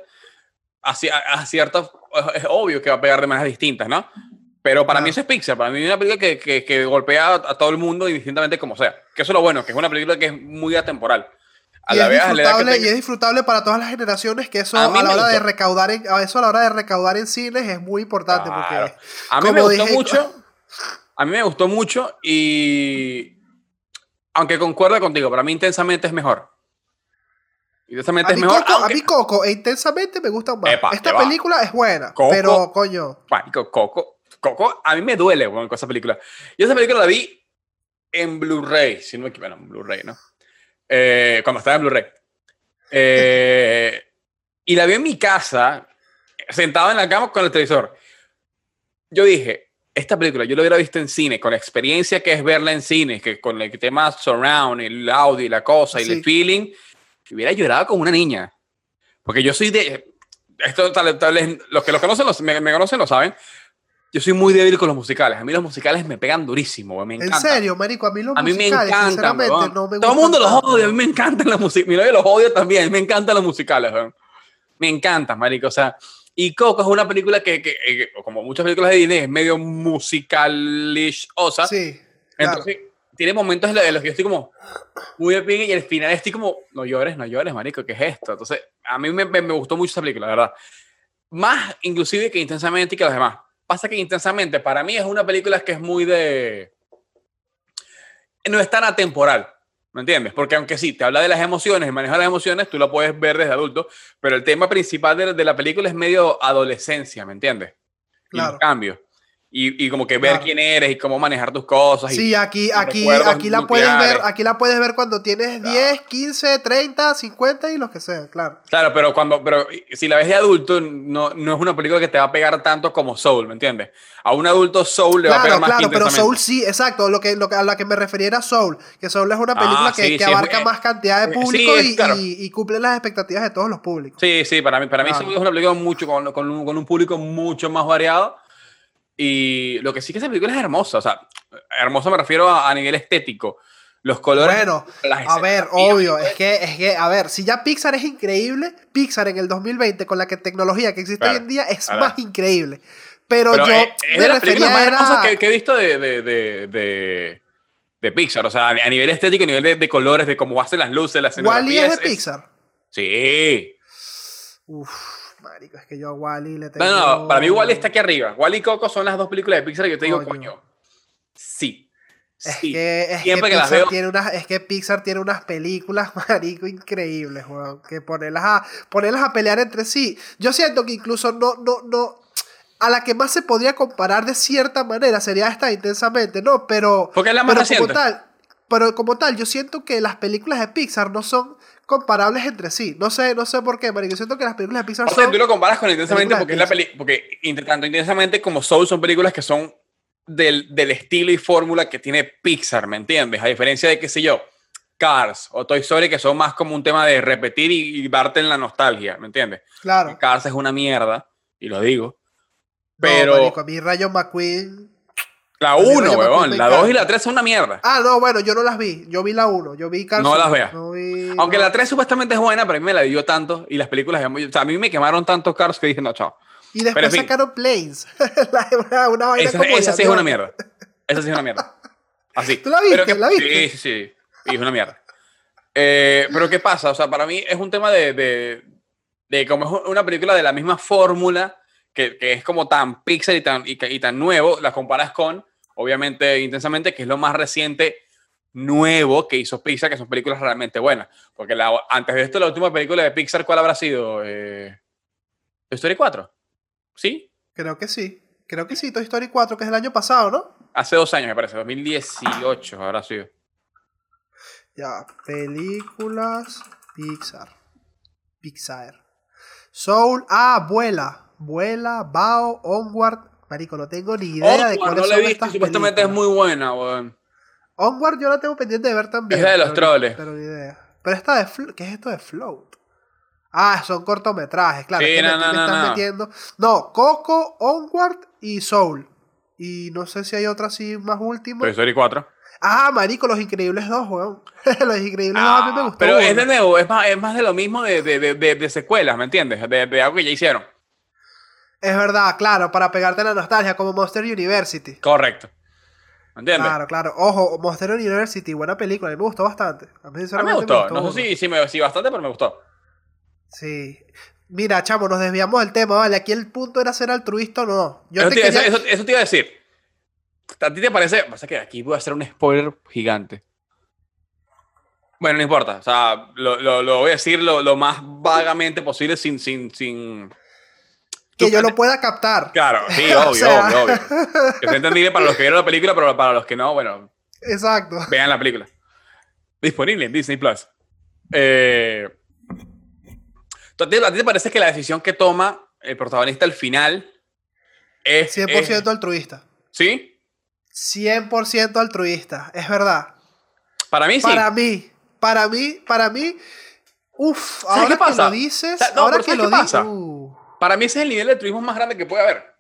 a, a- ciertos es obvio que va a pegar de maneras distintas, ¿no? Pero para Claro. mí eso es Pixar, para mí es una película que, que, que golpea a, todo el mundo indistintamente como sea. Que eso es lo bueno, que es una película que es muy atemporal. A Y la es, vez, edad que disfrutable, tenga- y es disfrutable para todas las generaciones, que eso A a, la hora de recaudar en, a eso a la hora de recaudar en cines es muy importante Claro. porque A mí me gustó dije- mucho. A mí me gustó mucho y. Aunque concuerdo contigo, para mí intensamente es mejor. Intensamente a es mejor. Coco, a mí Coco e intensamente me gustan más. Epa, Esta va. película es buena, Coco- pero coño, Marico, Coco. Coco, a mí me duele weón, con esa película. Yo esa película la vi en Blu-ray, si no me equivoco, bueno, en Blu-ray, ¿no? Eh, cuando estaba en Blu-ray. Eh, y la vi en mi casa, sentado en la cama con el televisor. Yo dije, esta película yo la hubiera visto en cine, con la experiencia que es verla en cine, que con el tema surround, el audio y la cosa y Sí. el feeling, hubiera llorado como una niña. Porque yo soy de... Esto tal, tal vez los que lo conocen, los, me, me conocen lo saben. Yo soy muy débil con los musicales. A mí los musicales me pegan durísimo, me en encanta. serio, marico, a mí los A mí me musicales, encantan, sinceramente, weón. no me Todo el mundo los odia, a mí me encantan las musicales. Mi novio los odia también, me encantan los musicales, weón. Me encantan, marico, o sea... Y Coco es una película que, que, que, como muchas películas de Disney, es medio musicalish, o sea, Sí, claro. entonces tiene momentos en los- los que yo estoy como muy pique y al final estoy como, no llores, no llores, marico, ¿qué es esto? Entonces, a mí me, me, me gustó mucho esa película, la verdad. Más inclusive que intensamente y que las demás. Pasa que intensamente, para mí es una película que es muy de... No es tan atemporal, ¿me entiendes? Porque aunque sí, te habla de las emociones, de las emociones, tú la puedes ver desde adulto, pero el tema principal de, de la película es medio adolescencia, ¿me entiendes? Y Claro. Y, y como que ver Claro. quién eres y cómo manejar tus cosas. y- Sí, aquí, los aquí, recuerdos aquí la puedes ver, aquí la puedes ver cuando tienes 10, 15, 30, 50 y los que sean, claro. Claro, pero cuando, pero si la ves de adulto, no, no es una película que te va a pegar tanto como Soul, ¿me entiendes? A un adulto Soul le va a Claro, pegar más claro, que pero. Soul sí, exacto, lo que, lo que- a la que me refería era Soul, que Soul es una Ah, película que, sí, que sí, es abarca muy- más cantidad de eh, sí, público es y, claro. y- y cumple las expectativas de todos los públicos. Sí, sí, para mí, para mí Claro. Soul es una película mucho, con, con un, con un público mucho más variado. Y lo que sí que esa película es hermosa, o sea, hermosa me refiero a, a nivel estético. Los colores. Bueno, las a ver, obvio, es que, es que, a ver, si ya Pixar es increíble, Pixar en el 2020 con la que tecnología que existe Claro, hoy en día es claro. más increíble. Pero, Pero yo es, es me de las películas más hermosas que, que he visto de, de, de, de, Pixar. O sea, a nivel estético, a nivel de, colores, de cómo hacen las luces, la Wally escenografía. es de es- Pixar. Sí. Uf, marico, es que yo a Wally le tengo... No, no, para mí Wally está aquí arriba. Wally y Coco son las dos películas de Pixar que yo te digo, Coño. coño. Sí. Es sí. que, es Siempre que las veo- tiene unas, es que Pixar tiene unas películas, marico, increíbles, weón. Que ponerlas a, ponerlas a pelear entre sí. Yo siento que incluso no, no, no. A la que más se podría comparar de cierta manera sería esta intensamente, ¿no? Pero. Porque es la más pero reciente. como tal. Pero como tal, yo siento que las películas de Pixar no son comparables entre sí. No sé, no sé por qué, marico. Yo siento que las películas de Pixar O sea, son. tú lo comparas con Intensamente porque es la peli porque tanto Intensamente como Soul son películas que son del, del estilo y fórmula que tiene Pixar, ¿me entiendes? A diferencia de, qué sé yo, Cars o Toy Story que son más como un tema de repetir y, y darte en la nostalgia, ¿me entiendes? Claro. Cars es una mierda, y lo digo. No, Pero marico, a mí Rayo McQueen. La mí 1, Rayo McQueen weón, la 2 y la 3 son una mierda. Ah, no, bueno, yo no las vi. Yo vi la 1. Yo vi Cars No las 1, veas. no vi- Aunque no. la 3 supuestamente es buena, pero a mí me la dio tanto y las películas, o sea, a mí me quemaron tanto Cars que dije, no, chao. Y después pero sacaron Planes. La- una, una vaina Esa, como esa sí es una mierda. Esa sí es una mierda. Así. ¿Tú la viste? Pero que- ¿La viste? Sí, sí, sí. Y es una mierda. Eh, pero ¿qué pasa? O sea, para mí es un tema de, de, de como es una película de la misma fórmula, que, que es como tan Pixar y tan, y, tan nuevo, la comparas con, obviamente, Intensamente, que es lo más reciente nuevo que hizo Pixar, que son películas realmente buenas. Porque la, antes de esto, la última película de Pixar, ¿cuál habrá sido? Eh, Toy Story 4. ¿Sí? Creo que sí. Creo que sí, Toy Story 4, que es el año pasado, ¿no? Hace dos años, me parece, 2018 habrá sido. Ya, películas Pixar. Pixar. Soul, ah, Vuela. Vuela, Bao, Onward. Marico, no tengo ni idea de Onward, cuáles no la son he visto estas supuestamente es muy buena, weón. Onward yo la tengo pendiente de ver también. Es la de los pero troles. Pero ni idea. Pero esta de ¿qué es esto de Float? Ah, son cortometrajes, claro. Sí, es que no, aquí no, me no, están no. metiendo. No, Coco, Onward y Soul. Y no sé si hay otra así más última. Toy Story 4. Ah, marico, Los Increíbles 2, weón. los Increíbles 2 a mí me gustó. Ah, pero es burda. de nuevo, es más, es más de lo mismo de, de, de, de- de secuelas, ¿me entiendes? De, de algo que ya hicieron. Es verdad, claro, para pegarte la nostalgia, como Monster University. Correcto. ¿Me entiendes? Claro, claro. Ojo, Monster University, buena película, a mí me gustó bastante. A mí, A mí me gustó. No sé si, si, me, si bastante, pero me gustó. Sí. Mira, chamo, nos desviamos del tema, ¿vale? Aquí el punto era ser altruista o no. Yo Eso te te, quería... eso, eso- eso te iba a decir. ¿A ti te parece? Pasa que aquí voy a hacer un spoiler gigante. Bueno, no importa. O sea, lo, lo, lo voy a decir lo, lo más vagamente posible sin... sin, sin... que yo lo pueda captar. Claro, sí, O obvio, sea- obvio, obvio. Que sea entendible para los que vieron la película, pero para los que no, bueno, Exacto. vean la película. Disponible en Disney Plus. Eh, ¿tú- ¿A ti, te parece que la decisión que toma el protagonista al final es. 100% es- altruista. ¿Sí? 100% altruista, es verdad. Para mí sí. Para mí, para mí, para mí, uff, ¿Sabes ahora que pasa? lo dices, no, ahora que ¿sabes lo dices, uh. Para mí ese es el nivel de turismo más grande que puede haber.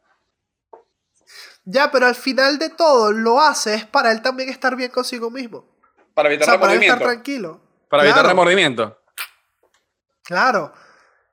ya, pero al final de todo lo hace es para él también estar bien consigo mismo. Para O evitar sea, para él estar remordimiento. tranquilo. Para evitar Claro. remordimiento. Claro,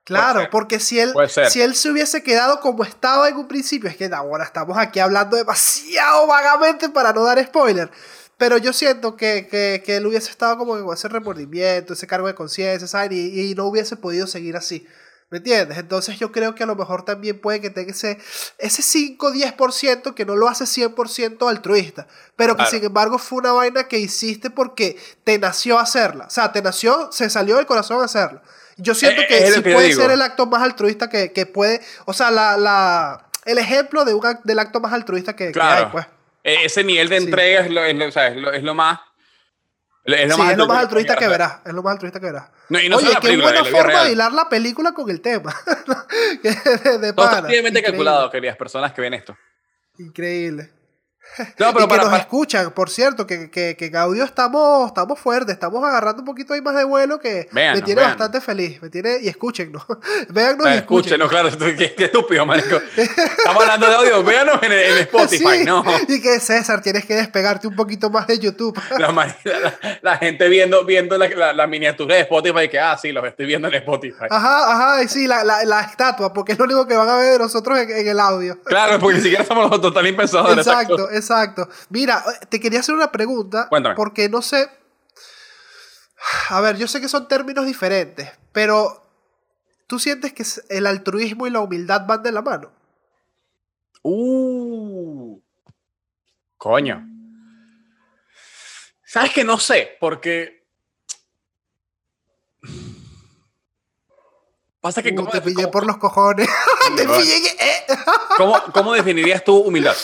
claro, porque si él, si él se hubiese quedado como estaba en un principio, es que ahora estamos aquí hablando demasiado vagamente para no dar spoiler. Pero yo siento que, que, que él hubiese estado como con ese remordimiento, ese cargo de conciencia, ¿saben? Y, y no hubiese podido seguir así. ¿Me entiendes? Entonces yo creo que a lo mejor también puede que tenga ese, ese 5-10% que no lo hace 100% altruista. Pero que Claro. sin embargo fue una vaina que hiciste porque te nació hacerla. O sea, te nació, se salió del corazón hacerla. Yo siento Eh, que lo sí que puede digo. ser el acto más altruista que, que puede. O sea, la, la, el ejemplo de un, del acto más altruista que, que Claro. hay, pues. E- Ese nivel de Sí. entrega es lo, es lo- o sea, es lo- es lo más. Es sí, es lo más altruista que sea, verás. Es lo más altruista que verás. No, y no Oye, qué buena forma de hilar la película con el tema. Que de, de Todo está pana. calculado, queridas personas que ven esto. Increíble. No, pero y que para, nos para- escuchan, por cierto, que, que, que en audio estamos, estamos fuertes, estamos agarrando un poquito ahí más de vuelo que Véanos, me tiene véanos. bastante feliz. Me tiene, y escúchennos. Véannos y escúchenos, claro, qué, qué estúpido, marico. Estamos hablando de audio, véanos en, en Spotify, Sí, ¿no? Y que César, tienes que despegarte un poquito más de YouTube. La, mari- la- la gente viendo, viendo la, la- miniatura de Spotify que, ah, sí, los estoy viendo en Spotify. Ajá, ajá, y sí, la, la, la estatua, porque es lo único que van a ver de nosotros en, en el audio. Claro, porque ni siquiera somos los total impensadores. Exacto, exacto. Mira, te quería hacer una pregunta. Cuéntame. Porque no sé. A ver, yo sé que son términos diferentes, pero ¿tú sientes que el altruismo y la humildad van de la mano? Uh. Coño. ¿Sabes que no sé? Porque. Pasa que. Uh, ¿cómo, te pillé por los cojones. te pillé. eh. cómo- cómo definirías tu humildad?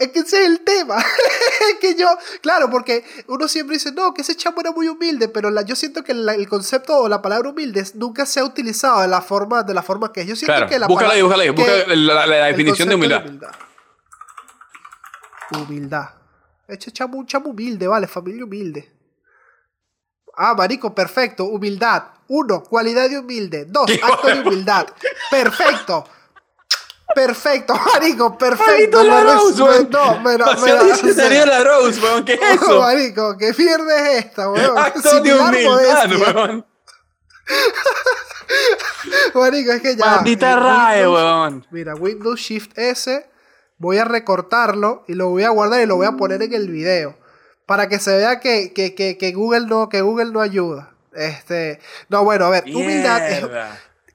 Es que ese es el tema. es que yo, claro, porque uno siempre dice, no, que ese chamo era muy humilde, pero la- yo siento que la- el concepto o la palabra humilde nunca se ha utilizado de la forma, de la forma que es. Yo siento Claro, que la búscala ahí, búscala ahí. Busca la, definición de humildad. Humildad. Humildad. Ese chamo, un chamo humilde, vale, familia humilde. Ah, marico, perfecto. Humildad. Uno, cualidad de humilde. Dos, ¿Qué acto de humildad. Perfecto. Perfecto, marico, perfecto. La Me- Rose, me- weón. No, diccionario de la Rose, weón. ¿Qué es eso? Marico, ¿qué mierda es esta, weón? Acto de humildad, weón. Marico, es que ya. Maldita RAE, weón. Mira, Windows Shift S, voy a recortarlo y lo voy a guardar y lo voy a poner en el video. Para que se vea que, que, que, que Google, no, que Google no ayuda. Este, no, bueno, a ver, humildad es.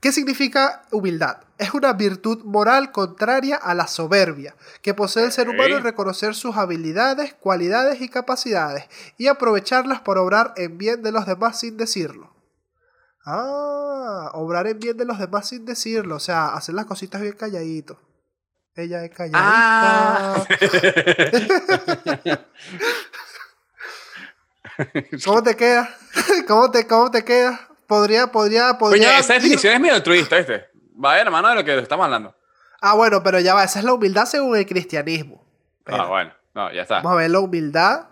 ¿Qué significa humildad? Es una virtud moral contraria a la soberbia, que posee el ser humano en reconocer sus habilidades, cualidades y capacidades, y aprovecharlas para obrar en bien de los demás sin decirlo. Ah, obrar en bien de los demás sin decirlo, o sea, hacer las cositas bien calladito. Ella es calladita. Ah. ¿Cómo te queda? ¿Cómo te, cómo te queda? Podría, podría, podría. Oye, esa definición es medio altruista, ¿viste? Va de la mano de lo que estamos hablando. Ah, bueno, pero ya va, esa es la humildad según el cristianismo. Pero Ah, bueno. No, ya está. Vamos a ver la humildad.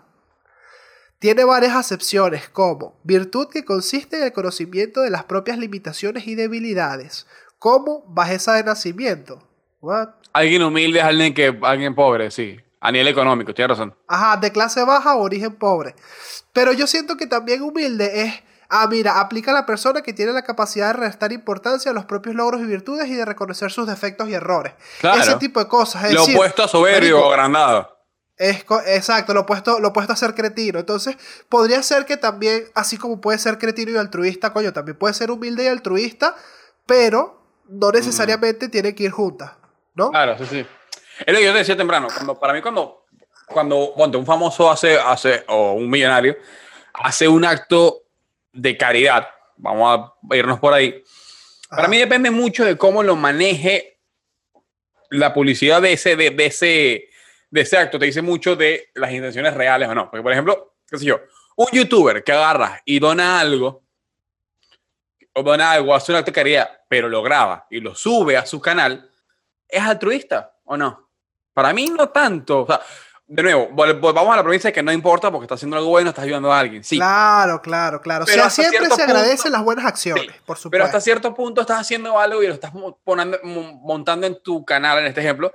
Tiene varias acepciones, como virtud que consiste en el conocimiento de las propias limitaciones y debilidades, como bajeza de nacimiento. What? Alguien humilde es alguien que alguien pobre, sí. A nivel económico, tienes razón. Ajá, de clase baja o origen pobre. Pero yo siento que también humilde es, ah, mira, aplica a la persona que tiene la capacidad de restar importancia a los propios logros y virtudes y de reconocer sus defectos y errores. Claro. Ese tipo de cosas. Es Lo decir, opuesto a soberbio o agrandado. Es exacto, lo opuesto, lo opuesto a ser cretino. Entonces, podría ser que también, así como puede ser cretino y altruista, coño, también puede ser humilde y altruista, pero no necesariamente tiene que ir juntas, ¿no? Claro, sí, sí. Es lo que yo te decía temprano. Cuando, para mí, cuando, cuando ponte, un famoso hace, hace, o un millonario, hace un acto de caridad, vamos a irnos por ahí. Para mí depende mucho de cómo lo maneje la publicidad de ese, de, de ese, de ese acto. Te dice mucho de las intenciones reales o no. Porque, por ejemplo, qué sé yo, un youtuber que agarra y dona algo, o dona algo, hace un acto de caridad, pero lo graba y lo sube a su canal, ¿es altruista o no? Para mí no tanto. O sea, de nuevo, vol- vol- vamos a la provincia que no importa porque está haciendo algo bueno, estás ayudando a alguien. Sí, Claro, claro, claro. O Pero sea, hasta siempre se punto- agradecen las buenas acciones, por supuesto. pero hasta cierto punto estás haciendo algo y lo estás ponando- mo- montando en tu canal, en este ejemplo,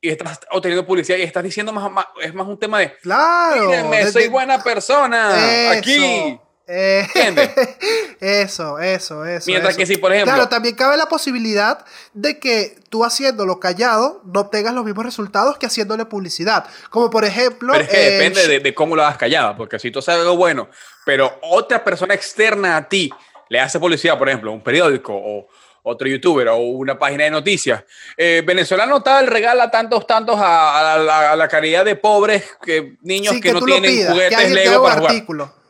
y estás obteniendo publicidad y estás diciendo más, más- es más un tema de, Claro. mírenme, de- soy buena persona, Eso, aquí. Eh, ¿Entiendes? eso, eso, eso. Mientras eso. que si, por ejemplo, Claro, también cabe la posibilidad de que tú haciéndolo callado no obtengas los mismos resultados que haciéndole publicidad. Como por ejemplo. Pero es que eh, depende de, de cómo lo hagas callada, porque si tú haces algo bueno, pero otra persona externa a ti le hace publicidad, por ejemplo, un periódico o otro youtuber o una página de noticias, eh, venezolano tal regala tantos, tantos a, a la, a la caridad de pobres que, niños sí, que, no tú lo tienen pidas, que juguetes Lego para jugar.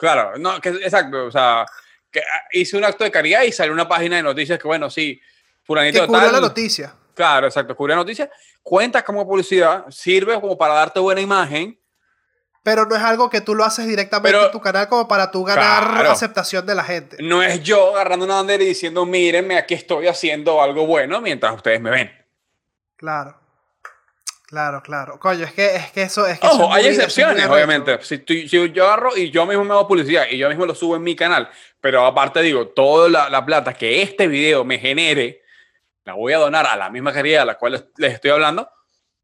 Claro, no, que, exacto, o sea, que ah, hice un acto de caridad y salió una página de noticias que, bueno, sí, fulanito Que de cubrió tal, la noticia. Claro, exacto. Cubrir noticias cuenta como publicidad, sirve como para darte buena imagen. Pero no es algo que tú lo haces directamente Pero- en tu canal como para tú ganar Claro. aceptación de la gente. No es yo agarrando una bandera y diciendo, mírenme, aquí estoy haciendo algo bueno mientras ustedes me ven. Claro. Claro, claro. Coño, es que, es que eso es que Ojo, hay muy excepciones, obviamente. Si, tú- si yo agarro y yo mismo me hago publicidad y yo mismo lo subo en mi canal, pero aparte digo, toda la, la plata que este video me genere, la voy a donar a la misma caridad a la cual les- estoy hablando,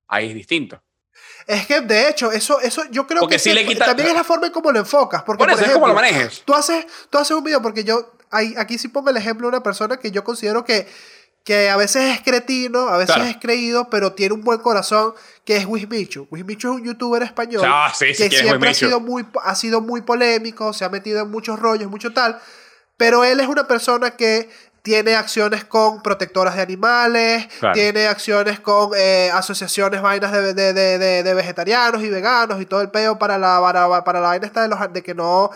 ahí es distinto. Es que de hecho, eso, eso yo creo Porque que ese- le quita- también es la forma en cómo lo enfocas. Porque, Por eso es como lo manejes. Tú haces, tú haces un video porque yo, ahí- aquí sí pongo el ejemplo de una persona que yo considero que, que a veces es cretino, a veces Claro. es creído, pero tiene un buen corazón, que es Wismichu. Wismichu es un youtuber español Ah, sí, sí, que ¿quién es siempre ha sido, muy, ha sido muy polémico, se ha metido en muchos rollos, mucho tal, pero él es una persona que tiene acciones con protectoras de animales, Claro. tiene acciones con eh, asociaciones, vainas de, de- de- vegetarianos y veganos y todo el peo para la, para, para la vaina esta de, los, de, que no,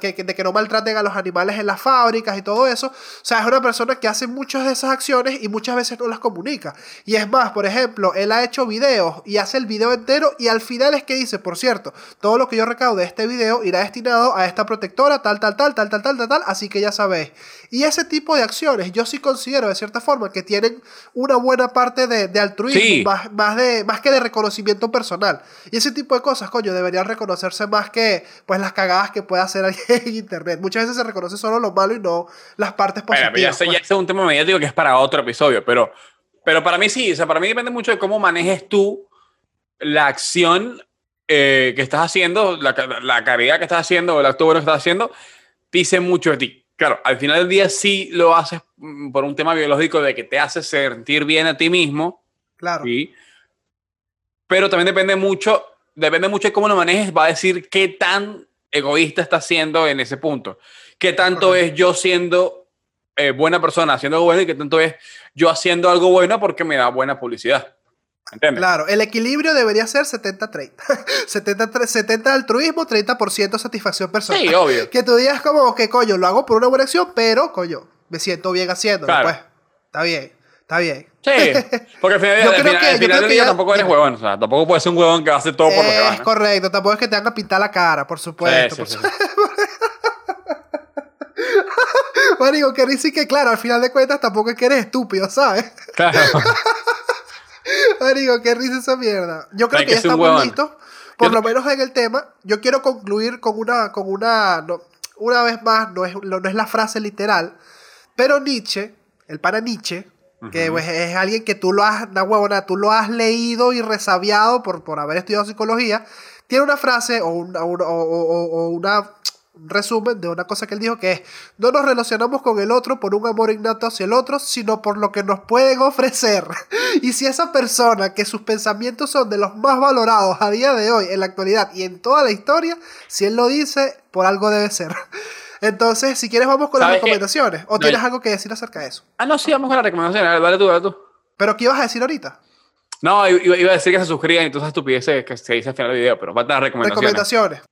que, de que no maltraten a los animales en las fábricas y todo eso. O sea, es una persona que hace muchas de esas acciones y muchas veces no las comunica. Y es más, por ejemplo, él ha hecho videos y hace el video entero y al final es que dice, por cierto, todo lo que yo recaude de este video irá destinado a esta protectora, tal, tal, tal, tal, tal, tal, tal, tal, así que ya sabéis. Y ese tipo de acciones yo sí considero de cierta forma que tienen una buena parte de, de altruismo, Sí. más, más, de, más que de reconocimiento personal. Y ese tipo de cosas, coño, deberían reconocerse más que pues las cagadas que puede hacer alguien en internet. Muchas veces se reconoce solo lo malo y no las partes positivas. pero pues. ya es un tema mediático que es para otro episodio, pero, pero para mí sí, o sea, para mí depende mucho de cómo manejes tú la acción eh, que estás haciendo, la, la caridad que estás haciendo o el acto bueno que estás haciendo, dice mucho de ti. Claro, al final del día sí lo haces mm, por un tema biológico de que te hace sentir bien a ti mismo, Claro. ¿sí? pero también depende mucho, depende mucho de cómo lo manejes, va a decir qué tan egoísta estás siendo en ese punto. Qué tanto Correcto. es yo siendo eh, buena persona haciendo algo bueno y qué tanto es yo haciendo algo bueno porque me da buena publicidad. ¿Entiendes? Claro, el equilibrio debería ser 70-30. 70, 70 altruismo, 30% satisfacción personal. Sí, obvio. Que tú digas como que, coño, lo hago por una buena acción, pero, coño, me siento bien haciéndolo, Claro. pues. Está bien, está bien. Sí, porque al final, Yo creo final- que- al yo final creo del que día ya- tampoco eres ya- huevón. O sea, tampoco puedes ser un huevón que hace todo por lo que es correcto, tampoco es que te hagan pintar la cara, por supuesto. Sí, sí, por sí. Marico, que y que claro, al final de cuentas tampoco es que eres estúpido, ¿sabes? Claro. Marico, qué risa esa mierda. Yo creo Hay que que ya estamos huevón. listos. Por lo menos en el tema. Yo quiero concluir con una. Con una no, una vez más, no es, no es la frase literal. Pero Nietzsche, el pana Nietzsche, que pues, es alguien que tú lo has. Una huevona, tú lo has leído y resabiado por, por haber estudiado psicología. Tiene una frase o, una- o- o- o- o una un resumen de una cosa que él dijo que es no nos relacionamos con el otro por un amor innato hacia el otro, sino por lo que nos pueden ofrecer. Y si esa persona que sus pensamientos son de los más valorados a día de hoy, en la actualidad y en toda la historia, si él lo dice, por algo debe ser. Entonces, si quieres vamos con las recomendaciones. ¿O No, tienes algo que decir acerca de eso? Ah, no, sí, vamos con la recomendación. A ver, Dale tú, dale tú. ¿Pero qué ibas a decir ahorita? No, iba, iba a decir que se suscriban y todas esas estupideces que se dice al final del video, pero faltan las recomendaciones. Recomendaciones.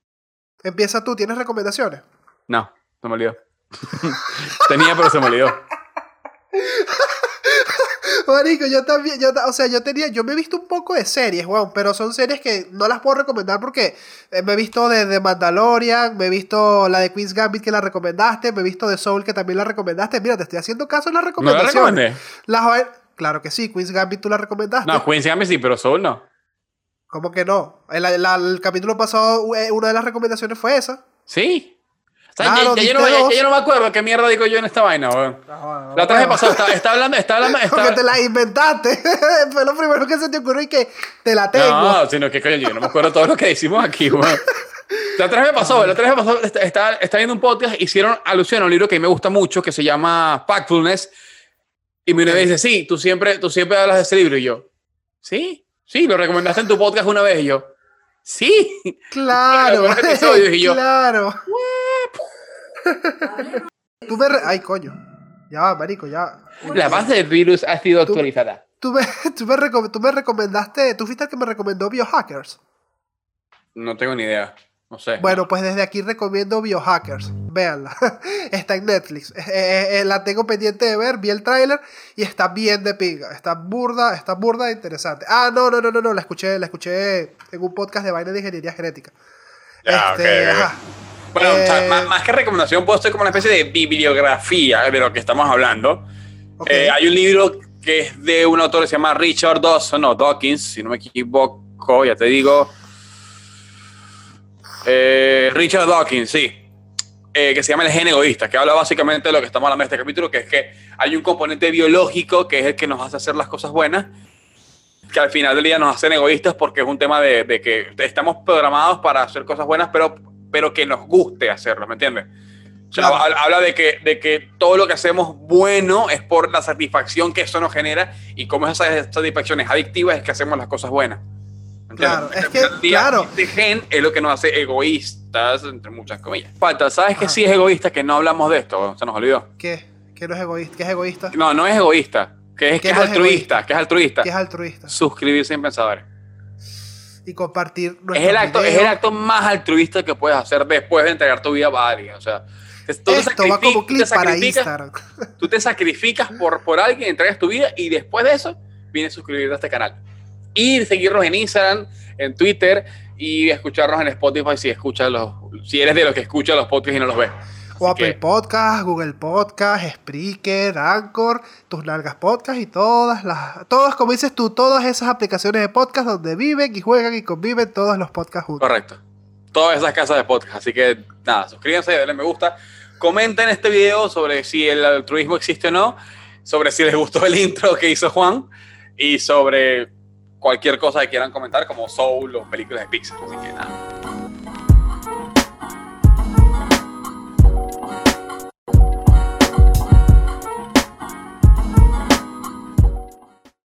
Empieza tú, ¿tienes recomendaciones? No, se me olvidó. Tenía, pero se me olvidó. Marico, yo también, yo, o sea, yo tenía, yo me he visto un poco de series, weón, pero son series que no las puedo recomendar porque eh, me he visto de, de Mandalorian, me he visto la de Queen's Gambit que la recomendaste, me he visto de Soul que también la recomendaste. Mira, te estoy haciendo caso en las ¿No la recomendaciones. recomendé? Las claro que sí, Queen's Gambit tú la recomendaste. No, Queen's Gambit sí, pero Soul no. ¿Cómo que no? El, el- el capítulo pasado, eh, una de las recomendaciones fue esa. Sí. O sea, Claro, ya, ya yo no, ya- ya no me acuerdo qué mierda digo yo en esta vaina, weón. La otra vez pasada, está, está hablando, está hablando, Porque está... te la inventaste. fue lo primero que se te ocurrió y que te la tengo. No, sino que coño, yo no me acuerdo todo lo que decimos aquí, weón. La otra vez me pasó, la otra vez me pasó, está, está, viendo un podcast, hicieron alusión a un libro que a mí me gusta mucho, que se llama Factfulness, y mi novia dice, sí, tú siempre, tú siempre hablas de ese libro, y yo, sí, sí, lo recomendaste en tu podcast una vez, y yo, sí, Claro, y yo, claro. Tú me re- Ay, coño. Ya marico, ya. la base del virus ha sido actualizada. Tú me, tú, me recom- tú me recomendaste, tú fuiste el que me recomendó Biohackers. No tengo ni idea, no sé. Bueno, pues desde aquí recomiendo Biohackers. véanla. está en Netflix. Eh, eh, la tengo pendiente de ver, vi el tráiler y está bien de pinga. Está burda, está burda e interesante. Ah, no, no, no, no, no, la escuché, la escuché en un podcast de vaina de ingeniería genética. este, Bueno, más, que recomendación, puedo ser como una especie de bibliografía de lo que estamos hablando. hay un libro que es de un autor que se llama Richard Dawson, no, Dawkins, si no me equivoco, ya te digo. Eh, Richard Dawkins, sí. Eh, que se llama El gen egoísta, que habla básicamente de lo que estamos hablando en este capítulo, que es que hay un componente biológico que es el que nos hace hacer las cosas buenas, que al final del día nos hacen egoístas porque es un tema de, de que estamos programados para hacer cosas buenas, pero, pero que nos guste hacerlo, ¿me entiendes? habla de que, de que todo lo que hacemos bueno es por la satisfacción que eso nos genera y como esa satisfacción es adictiva es que hacemos las cosas buenas. Claro, es que, claro. Este gen es lo que nos hace egoístas, entre muchas comillas. Falta, ¿sabes que sí es egoísta? Que no hablamos de esto, se nos olvidó. ¿Qué? ¿Qué no es egoísta? ¿Qué es egoísta? No, no es egoísta. Que es, que es, altruista, que es altruista. ¿Qué es altruista? Suscribirse en Pensadores. Y compartir es el acto Es el acto más altruista que puedes hacer después de entregar tu vida a alguien. O sea, Esto va como clip para Instagram. Tú te sacrificas por, por alguien, entregas tu vida y después de eso vienes a suscribirte a este canal y seguirnos en Instagram, en Twitter y escucharnos en Spotify si escuchas los, si eres de los que escucha los podcasts y no los ves. O Apple Podcast, Google Podcast, Spreaker, Anchor, tus largas podcasts y todas las, todas, como dices tú, todas esas aplicaciones de podcast donde viven y juegan y conviven todos los podcasts juntos. Correcto. Todas esas casas de podcast. Así que nada, suscríbanse, denle me gusta. Comenten este video sobre si el altruismo existe o no, sobre si les gustó el intro que hizo Juan y sobre cualquier cosa que quieran comentar, como Soul o películas de Pixar. Así que nada.